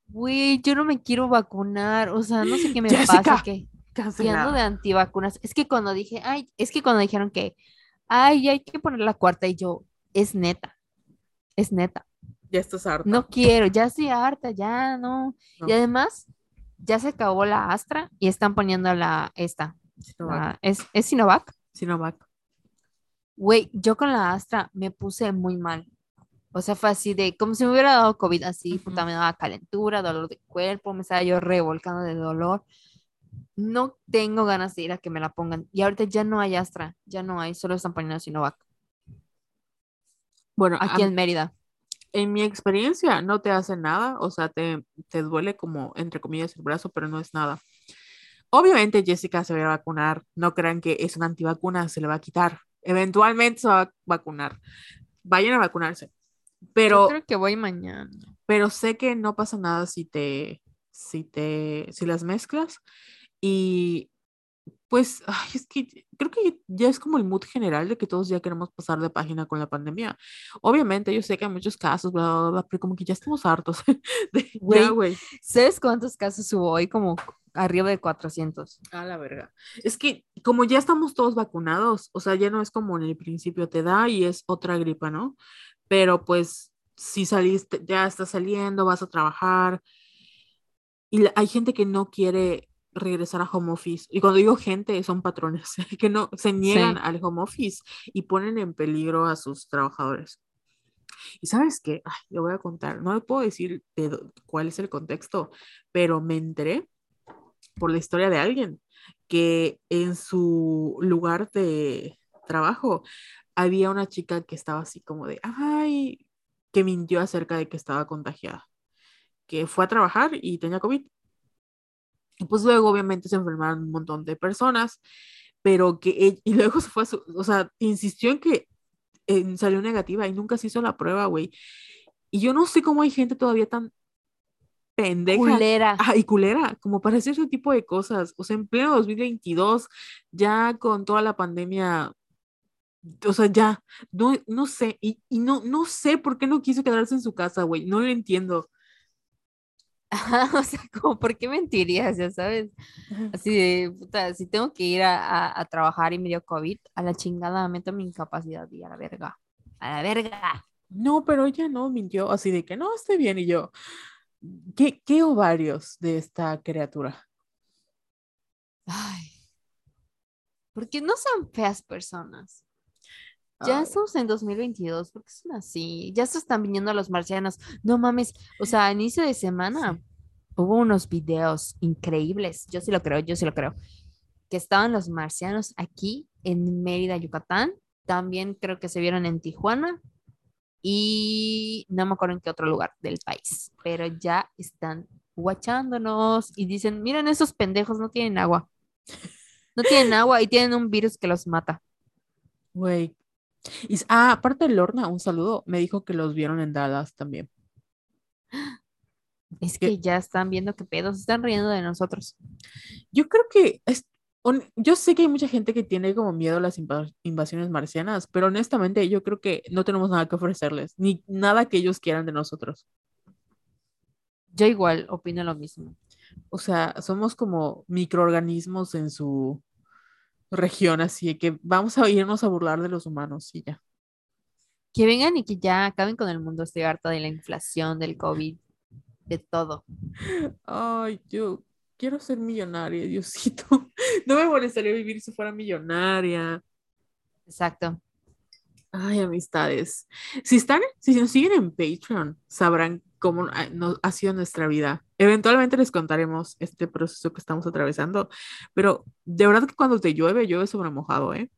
Güey, yo no me quiero vacunar, o sea, no sé qué me
Jessica,
pasa, que que ando de antivacunas. Es que cuando dije, ay, es que cuando dijeron que, ay, hay que poner la cuarta, y yo, es neta, es neta,
Ya estás harta.
no quiero, ya estoy harta, ya no.
No.
Y además, ya se acabó la Astra y están poniendo la, esta,
Sinovac.
la- ¿es, es Sinovac?
Sinovac.
Güey, yo con la Astra me puse muy mal. O sea, fue así de, como si me hubiera dado COVID así, puta,
Ujú.
me daba calentura, dolor de cuerpo, me estaba yo revolcando de dolor. No tengo ganas de ir a que me la pongan. Y ahorita ya no hay Astra, ya no hay, solo están poniendo Sinovac.
Bueno,
Aquí
a-
en Mérida.
en mi experiencia no te hace nada, o sea, te, te duele como, entre comillas, el brazo, pero no es nada. Obviamente Jessica se va a vacunar, no crean que es una antivacuna, se le va a quitar. Eventualmente se va a vacunar. Vayan a vacunarse. Pero,
Yo creo que voy mañana.
pero sé que no pasa nada si te, si te, si las mezclas. Y pues, ay, es que creo que ya es como el mood general de que todos ya queremos pasar de página con la pandemia. Obviamente, yo sé que hay muchos casos, bla, bla, bla, pero como que ya estamos hartos de,
Güey. ¿Sabes cuántos casos hubo hoy? Como arriba de 400.
A la verga. Es que como ya estamos todos vacunados, o sea, ya no es como en el principio te da y es otra gripa, ¿no? Pero pues si saliste, ya estás saliendo, vas a trabajar y hay gente que no quiere regresar a home office. Y cuando digo gente, son patrones que no se niegan
Sí.
al home office y ponen en peligro a sus trabajadores. Y sabes qué, Ay, le voy a contar, no puedo decir de cuál es el contexto, pero me enteré por la historia de alguien que en su lugar de trabajo había una chica que estaba así como de, ay, que mintió acerca de que estaba contagiada, que fue a trabajar y tenía COVID. Y pues luego obviamente se enfermaron un montón de personas, pero que, e- y luego se fue a su, o sea, insistió en que salió negativa y nunca se hizo la prueba, güey. Y yo no sé cómo hay gente todavía tan pendeja
Culera.
Ah, y culera, como para hacer ese tipo de cosas. O sea, en pleno 2022, ya con toda la pandemia, o sea, ya, no, no sé, y, y no, no sé por qué no quiso quedarse en su casa, güey, no lo entiendo.
Ajá, o sea, como, ¿por qué mentirías? Ya sabes. Así de, puta, si tengo que ir a, a- a trabajar y me dio COVID, a la chingada meto mi incapacidad y a la verga. A la verga.
No, pero ella no mintió, así de que no, estoy bien, y yo, ¿qué, qué ovarios de esta criatura?
Ay. Porque no son feas personas. Ya
Ay.
estamos en 2022, ¿por qué son así? Ya se están viniendo los marcianos. No mames, o sea, a inicio de semana hubo unos videos increíbles. Yo sí lo creo, yo sí lo creo. Que estaban los marcianos aquí en Mérida, Yucatán. También creo que se vieron en Tijuana. Y no me acuerdo en qué otro lugar del país. Pero ya están guachándonos y dicen, miren, esos pendejos no tienen agua. No tienen agua y tienen un virus que los mata.
Güey. Ah, aparte de Lorna, un saludo, me dijo que los vieron en Dallas también.
Es
¿Qué?
que ya están viendo qué pedo, se están riendo de nosotros.
Yo creo que es, yo sé que hay mucha gente que tiene como miedo a las inva- invasiones marcianas, pero honestamente yo creo que no tenemos nada que ofrecerles, ni nada que ellos quieran de nosotros.
Yo igual opino lo mismo.
O sea, somos como microorganismos en su región, así que vamos a irnos a burlar de los humanos y ya.
Que vengan y que ya acaben con el mundo. Estoy harta de la inflación, del COVID, de todo.
Ay, yo quiero ser millonaria, Diosito. No me molestaría vivir si fuera millonaria.
Exacto.
Ay, amistades. Si están, si nos siguen en Patreon, sabrán cómo ha, no- ha sido nuestra vida. Eventualmente les contaremos este proceso que estamos atravesando, pero de verdad que cuando te llueve, llueve sobre mojado, ¿eh?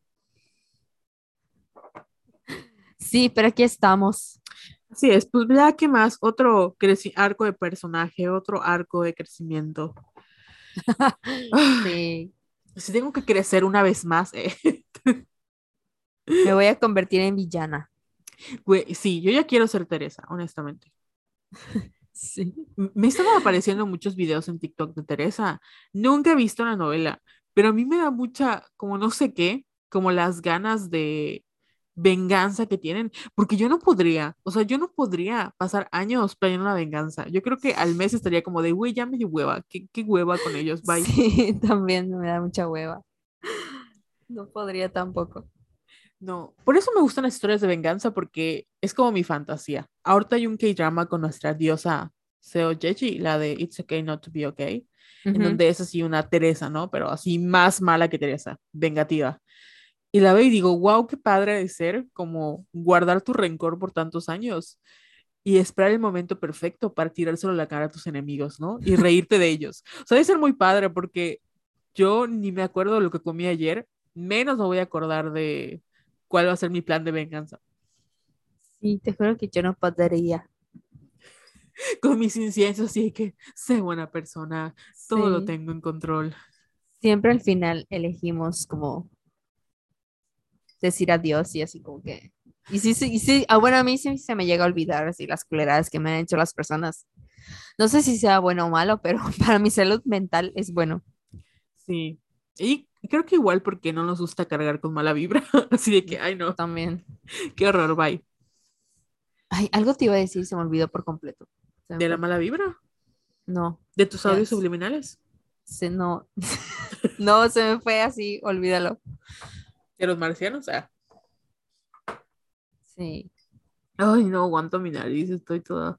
Sí, pero aquí estamos.
Así es, pues ya que más, otro arco de personaje, otro arco de crecimiento. Ay,
Sí.
Si tengo que crecer una vez más, ¿eh?
Me voy a convertir en villana.
Güey, sí, yo ya quiero ser Teresa, honestamente.
Sí.
Me estaban apareciendo muchos videos en TikTok de Teresa. Nunca he visto la novela, pero a mí me da mucha, como no sé qué, como las ganas de venganza que tienen, porque yo no podría, o sea, yo no podría pasar años planeando una venganza. Yo creo que al mes estaría como de, güey, ya me dio hueva, qué, qué hueva con ellos, bye.
Sí, también me da mucha hueva. No podría tampoco.
No, por eso me gustan las historias de venganza, porque es como mi fantasía. Ahorita hay un K-drama con nuestra diosa Seo Jeji, la de It's Okay Not to Be Okay, en donde es así una Teresa, ¿no? Pero así más mala que Teresa, vengativa. Y la veo y digo, wow, qué padre de ser, como guardar tu rencor por tantos años y esperar el momento perfecto para tirárselo a la cara a tus enemigos, ¿no? Y reírte de ellos. O sea, debe ser muy padre porque yo ni me acuerdo de lo que comí ayer, menos me voy a acordar de cuál va a ser mi plan de venganza.
Sí, te juro que yo no podría.
Con mis inciensos, así que sé buena persona, todo lo
Sí.
tengo en control.
Siempre al final elegimos como decir adiós y así como que... Y sí, sí, sí, ah, bueno, a mí sí se me llega a olvidar así las culeras que me han hecho las personas. No sé si sea bueno o malo, pero para mi salud mental es bueno.
Sí. Y creo que igual porque no nos gusta cargar con mala vibra, así de que, ay no,
También.
qué horror, bye.
Ay, algo te iba a decir, se me olvidó por completo.
¿De la mala vibra?
No,
¿De tus audios
Yes.
subliminales?
se no. no, se me fue así, olvídalo.
¿De los marcianos? Ah.
Sí.
Ay, no aguanto mi nariz, estoy toda.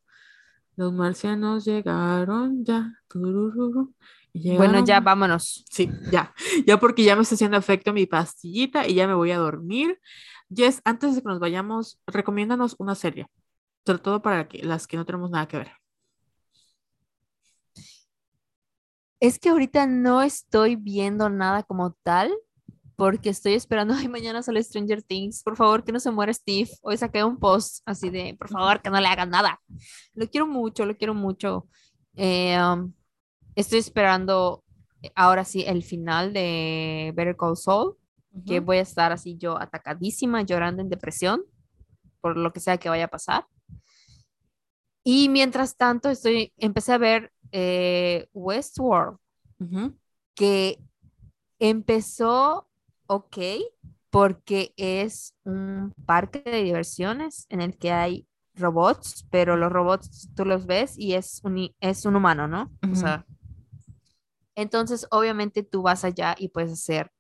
Los marcianos llegaron ya. turururu,
Bueno, ya vámonos.
Sí, ya. Ya porque ya me está haciendo efecto mi pastillita y ya me voy a dormir. Jess, antes de que nos vayamos, recomiéndanos una serie. Sobre todo para que, las que no tenemos nada que ver.
Es que ahorita no estoy viendo nada como tal, porque estoy esperando, ay, mañana sale Stranger Things, por favor, que no se muera Steve. Hoy saqué un post así de, por favor, que no le hagan nada. Lo quiero mucho, lo quiero mucho. Eh, um, estoy esperando eh, ahora sí el final de Better Call Saul, que voy a estar así yo atacadísima, llorando en depresión, por lo que sea que vaya a pasar. Y mientras tanto, estoy, empecé a ver eh, Westworld que empezó ok porque es un parque de diversiones en el que hay robots, pero los robots tú los ves y es un, es un humano, ¿no? O
Ujú.
sea, entonces obviamente tú vas allá y puedes hacer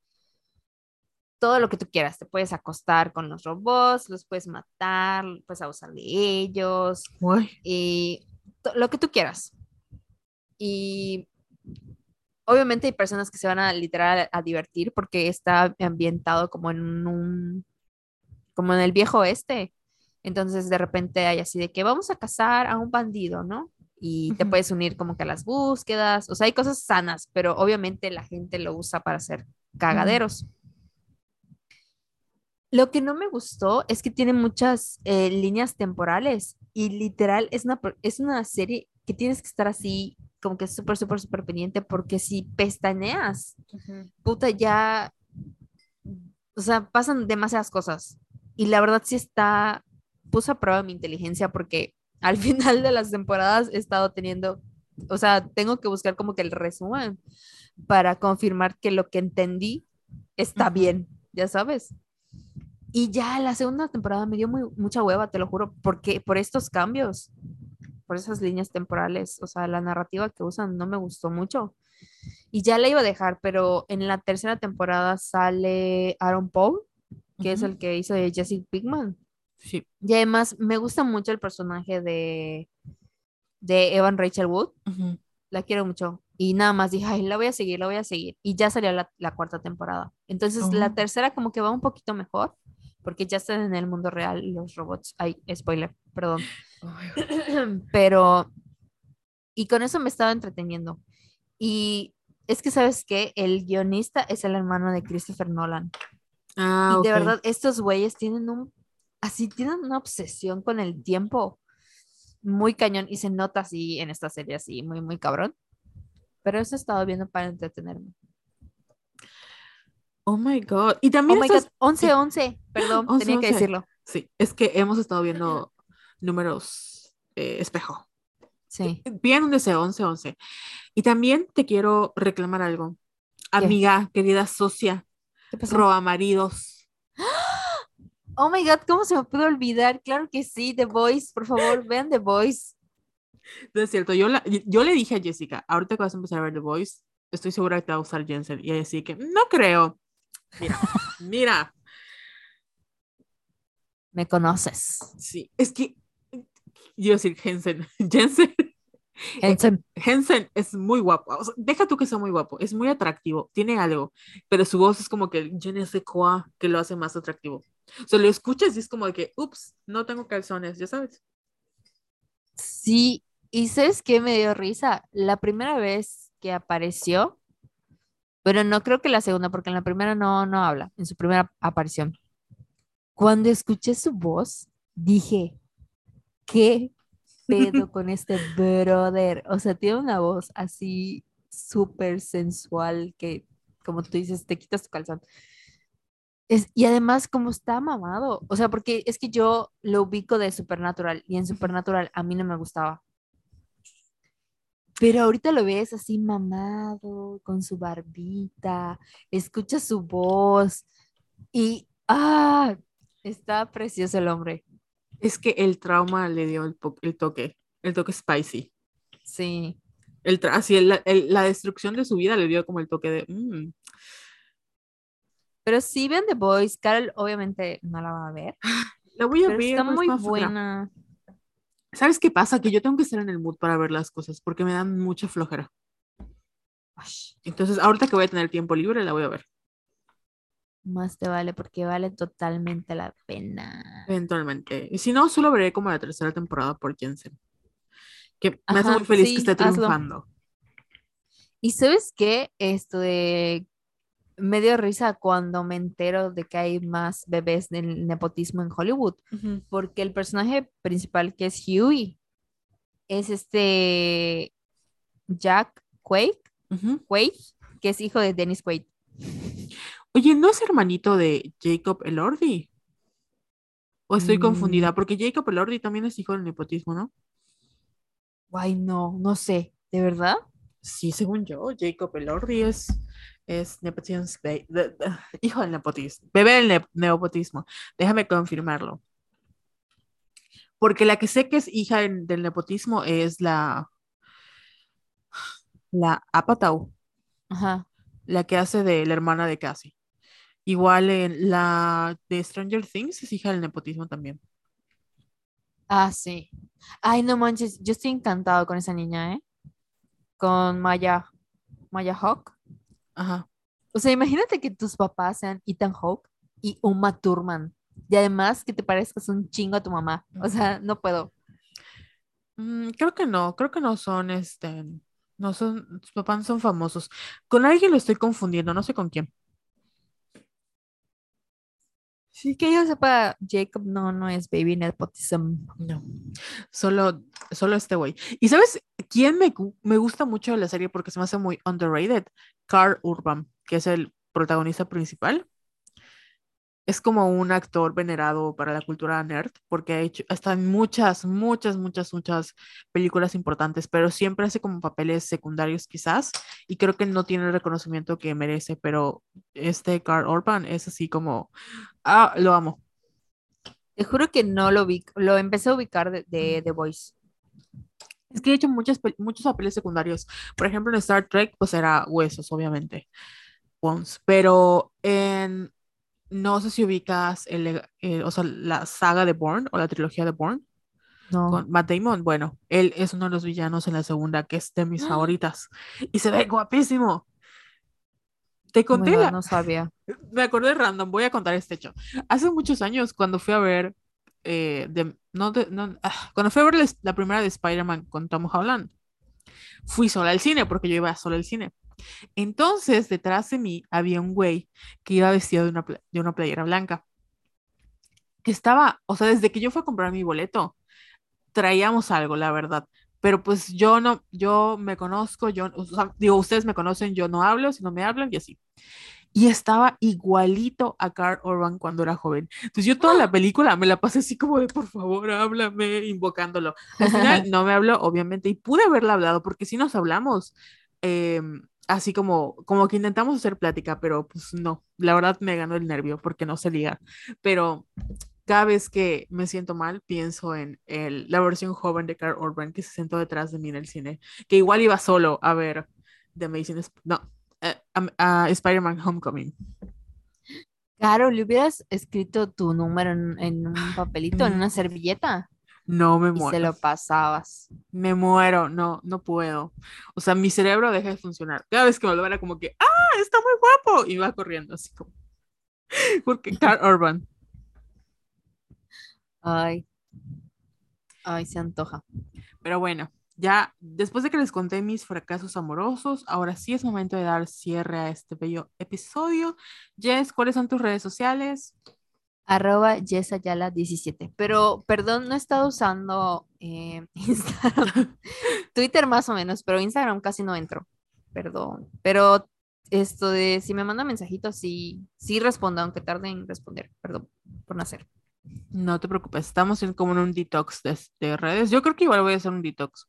todo lo que tú quieras. Te puedes acostar con los robots, los puedes matar, puedes abusar de ellos,
Uy,
y lo que tú quieras. Y obviamente hay personas que se van a literal a, divertir porque está ambientado como en un, como en el viejo oeste. Entonces de repente hay así de que vamos a cazar a un bandido, ¿no? Y te puedes unir como que a las búsquedas. O sea, hay cosas sanas, pero obviamente la gente lo usa para hacer cagaderos. Lo que no me gustó es que tiene muchas eh, líneas temporales y literal es una, es una serie que tienes que estar así como que súper, súper, súper pendiente porque si pestañeas, puta, ya, o sea, pasan demasiadas cosas. Y la verdad sí está, puse a prueba mi inteligencia porque al final de las temporadas he estado teniendo, o sea, tengo que buscar como que el resumen para confirmar que lo que entendí está
Ujú.
bien, ya sabes. Y ya la segunda temporada me dio muy, mucha hueva, te lo juro, porque por estos cambios, por esas líneas temporales, o sea, la narrativa que usan no me gustó mucho. Y ya la iba a dejar, pero en la tercera temporada sale Aaron Paul, que es el que hizo de Jesse Pinkman.
Sí.
Y además me gusta mucho el personaje de, de Evan Rachel Wood, la quiero mucho. Y nada más dije, ay, la voy a seguir, la voy a seguir. Y ya salió la, la cuarta temporada. Entonces la
Oh.
tercera como que va un poquito mejor, porque ya están en el mundo real los robots. Ay, spoiler, perdón. Pero, y con eso me estaba entreteniendo. Y es que, ¿sabes qué? El guionista es el hermano de Christopher Nolan.
Ah,
y de
ok.
verdad, estos güeyes tienen un, así, tienen una obsesión con el tiempo muy cañón y se nota así en esta serie, así, muy, muy cabrón. Pero eso he estado viendo para entretenerme.
Oh my God. Y
Oh
también
my
estás-
God, 11-11, perdón,
11,
tenía que
11.
decirlo.
Sí, es que hemos estado viendo números eh, espejo.
Sí.
Bien un deseo, 11, 11. Y también te quiero reclamar algo. Amiga, querida socia, roba maridos.
Oh my God, ¿cómo se me pudo olvidar? Claro que sí, The Voice, por favor, vean The Voice.
No es cierto, yo, la- yo le dije a Jessica, ahorita que vas a empezar a ver The Voice, estoy segura que te va a usar Jensen. Y ella así que, no creo. Mira, mira,
Me conoces.
sí, es que, yo decir Jensen, Jensen,
Jensen.
Jensen es muy guapo. O sea, deja tú que sea muy guapo, es muy atractivo, tiene algo, pero su voz es como que ne sais quoi que lo hace más atractivo. O sea, lo escuchas y es como de que, ups, no tengo calzones, ya sabes.
Sí, y ¿sabes qué me dio risa? La primera vez que apareció, pero no creo que la segunda, porque en la primera no, no habla, en su primera aparición. Cuando escuché su voz, dije, ¿qué pedo con este brother? O sea, tiene una voz así súper sensual que, como tú dices, te quitas tu calzón. Es, y además, como está mamado, o sea, porque es que yo lo ubico de Supernatural y en Supernatural a mí no me gustaba. Pero ahorita lo ves así mamado, con su barbita, escucha su voz y ¡ah! Está precioso el hombre.
Es que el trauma le dio el, toque, el toque spicy.
Sí.
El así, el- el- la destrucción de su vida le dio como el toque de, "Mm,
Pero sí ven The Boys, Carol obviamente no la va a ver,
la voy a
pero
ver.
está muy
más flojera".
buena.
¿Sabes qué pasa? Que yo tengo que estar en el mood para ver las cosas porque me dan mucha flojera. Entonces, ahorita que voy a tener tiempo libre, la voy a ver.
Más te vale porque vale totalmente la pena.
Eventualmente. Y si no, solo veré como la tercera temporada por Jensen. Que me hace
Ajá,
muy feliz
sí,
que esté
hazlo.
triunfando.
¿Y sabes qué? Esto de... Me dio risa cuando me entero de que hay más bebés del nepotismo en Hollywood, porque el personaje principal que es Huey es este Jack Quaid,
Ujú.
Quaid, que es hijo de Dennis Quaid.
Oye, ¿no es hermanito de Jacob Elordi? ¿O estoy
Mm.
confundida? Porque Jacob Elordi también es hijo del nepotismo, ¿no?
Ay, no, no sé, ¿de verdad?
Sí, según yo, Jacob Elordi es, es nepotismo, de- de- de- hijo del nepotismo, bebé del ne- nepotismo. Déjame confirmarlo. Porque la que sé que es hija del, del nepotismo es la, la Apatow,
Ajá.
la que hace de la hermana de Cassie. Igual en la de Stranger Things es hija del nepotismo también.
Ah, sí. Ay, no manches, yo estoy encantado con esa niña, ¿eh? Con Maya, Maya Hawk.
Ajá.
O sea, imagínate que tus papás sean Ethan Hawke y Uma Thurman. Y además que te parezcas un chingo a tu mamá. O sea, no puedo.
Mm, creo que no, creo que no son, este, no son, sus papás no son famosos. Con alguien lo estoy confundiendo, no sé con quién.
Sí, que yo sepa, Jacob no, no es baby nepotism.
No, solo, solo este güey. ¿Y sabes quién me, me gusta mucho de la serie porque se me hace muy underrated? Carl Urban, que es el protagonista principal. Es como un actor venerado para la cultura nerd porque ha hecho, está en muchas, muchas, muchas, muchas películas importantes, pero siempre hace como papeles secundarios quizás y creo que no tiene el reconocimiento que merece, pero este Carl Urban es así como, ah, lo amo.
Te juro que no lo vi, lo empecé a ubicar de, de The Voice.
Es que he hecho muchas, pel- muchos papeles secundarios. Por ejemplo, en Star Trek, pues era huesos, obviamente. Bones. Pero en. No sé si ubicas el, leg- eh, o sea, la saga de Bourne o la trilogía de Bourne
No.
con Matt Damon. Bueno, él es uno de los villanos en la segunda, que es de mis favoritas. Y se ve guapísimo. Te
Oh
conté
God,
la-
no sabía.
me acordé random, voy a contar este hecho. Hace muchos años, cuando fui a ver, eh, de- no de- no, ah, cuando fui a ver la, la primera de Spider-Man con Tom Holland, fui sola al cine, porque yo iba sola al cine. Entonces, detrás de mí había un güey que iba vestido de una, de una playera blanca. Que estaba, o sea, desde que yo fui a comprar mi boleto, traíamos algo, la verdad. Pero pues yo no, yo me conozco, yo, o sea, digo, ustedes me conocen, yo no hablo, si no me hablan y así. y estaba igualito a Carl Urban cuando era joven. Entonces yo toda la película me la pasé así como de, por favor, háblame, invocándolo. Al final no me habló, obviamente, y pude haberle hablado porque si nos hablamos. em, así como, como que intentamos hacer plática, pero pues no, la verdad me ganó el nervio porque no sé ligar. Pero cada vez que me siento mal, pienso en el, la versión joven de Carl Urban que se sentó detrás de mí en el cine, que igual iba solo a ver The Amazing, Sp- no, eh, a Spider-Man Homecoming.
Claro, le hubieras escrito tu número en, en un papelito, en una servilleta,
No me
y se
muero,
lo pasabas.
me muero, no, no puedo. O sea, mi cerebro deja de funcionar. Cada vez que me lo era como que, ¡ah, está muy guapo! Y va corriendo así como, porque Carl Urban.
Ay, ay, se antoja.
Pero bueno, ya después de que les conté mis fracasos amorosos, ahora sí es momento de dar cierre a este bello episodio. Jess, ¿cuáles son tus redes sociales?
Arroba yesayala17. Pero, perdón, no he estado usando eh, Instagram. Twitter más o menos, pero Instagram casi no entro. Perdón. Pero esto de si me manda mensajitos, sí, sí respondo, aunque tarde en responder. Perdón por no hacer.
No te preocupes, estamos en como en un detox de, de redes. Yo creo que igual voy a hacer un detox.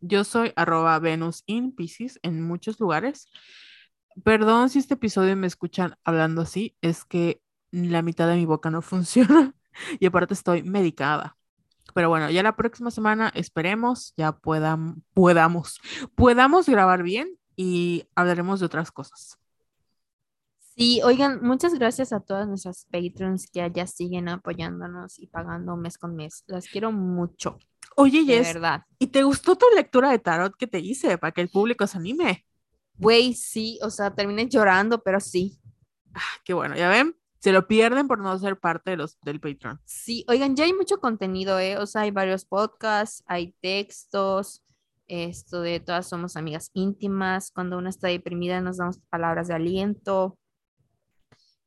Yo soy arroba Venus in Pisces en muchos lugares. Perdón si este episodio me escuchan hablando así, es que la mitad de mi boca no funciona y aparte estoy medicada. Pero bueno, ya la próxima semana esperemos ya puedan, podamos, podamos grabar bien y hablaremos de otras cosas.
Sí, oigan, muchas gracias a todas nuestras patrons que allá siguen apoyándonos y pagando mes con mes. Las quiero mucho,
Oye,
de
Jess,
verdad.
¿y te gustó tu lectura de tarot que te hice para que el público se anime?
Güey, sí, o sea, terminé llorando, pero sí.
Ah, Qué bueno, ya ven, se lo pierden por no ser parte de los, del Patreon.
Sí, oigan, ya hay mucho contenido, ¿eh? O sea, hay varios podcasts, hay textos, esto de todas somos amigas íntimas, cuando una está deprimida nos damos palabras de aliento.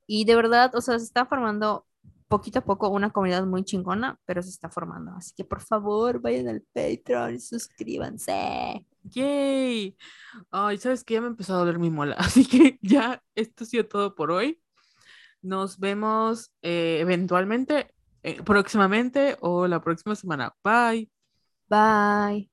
Y de verdad, o sea, se está formando poquito a poco una comunidad muy chingona, pero se está formando. Así que por favor, vayan al Patreon y suscríbanse.
¡Yay! Ay, ¿sabes qué? Ya me empezó a doler mi mola, así que ya esto ha sido todo por hoy. Nos vemos eh, eventualmente, eh, próximamente o la próxima semana. Bye.
Bye.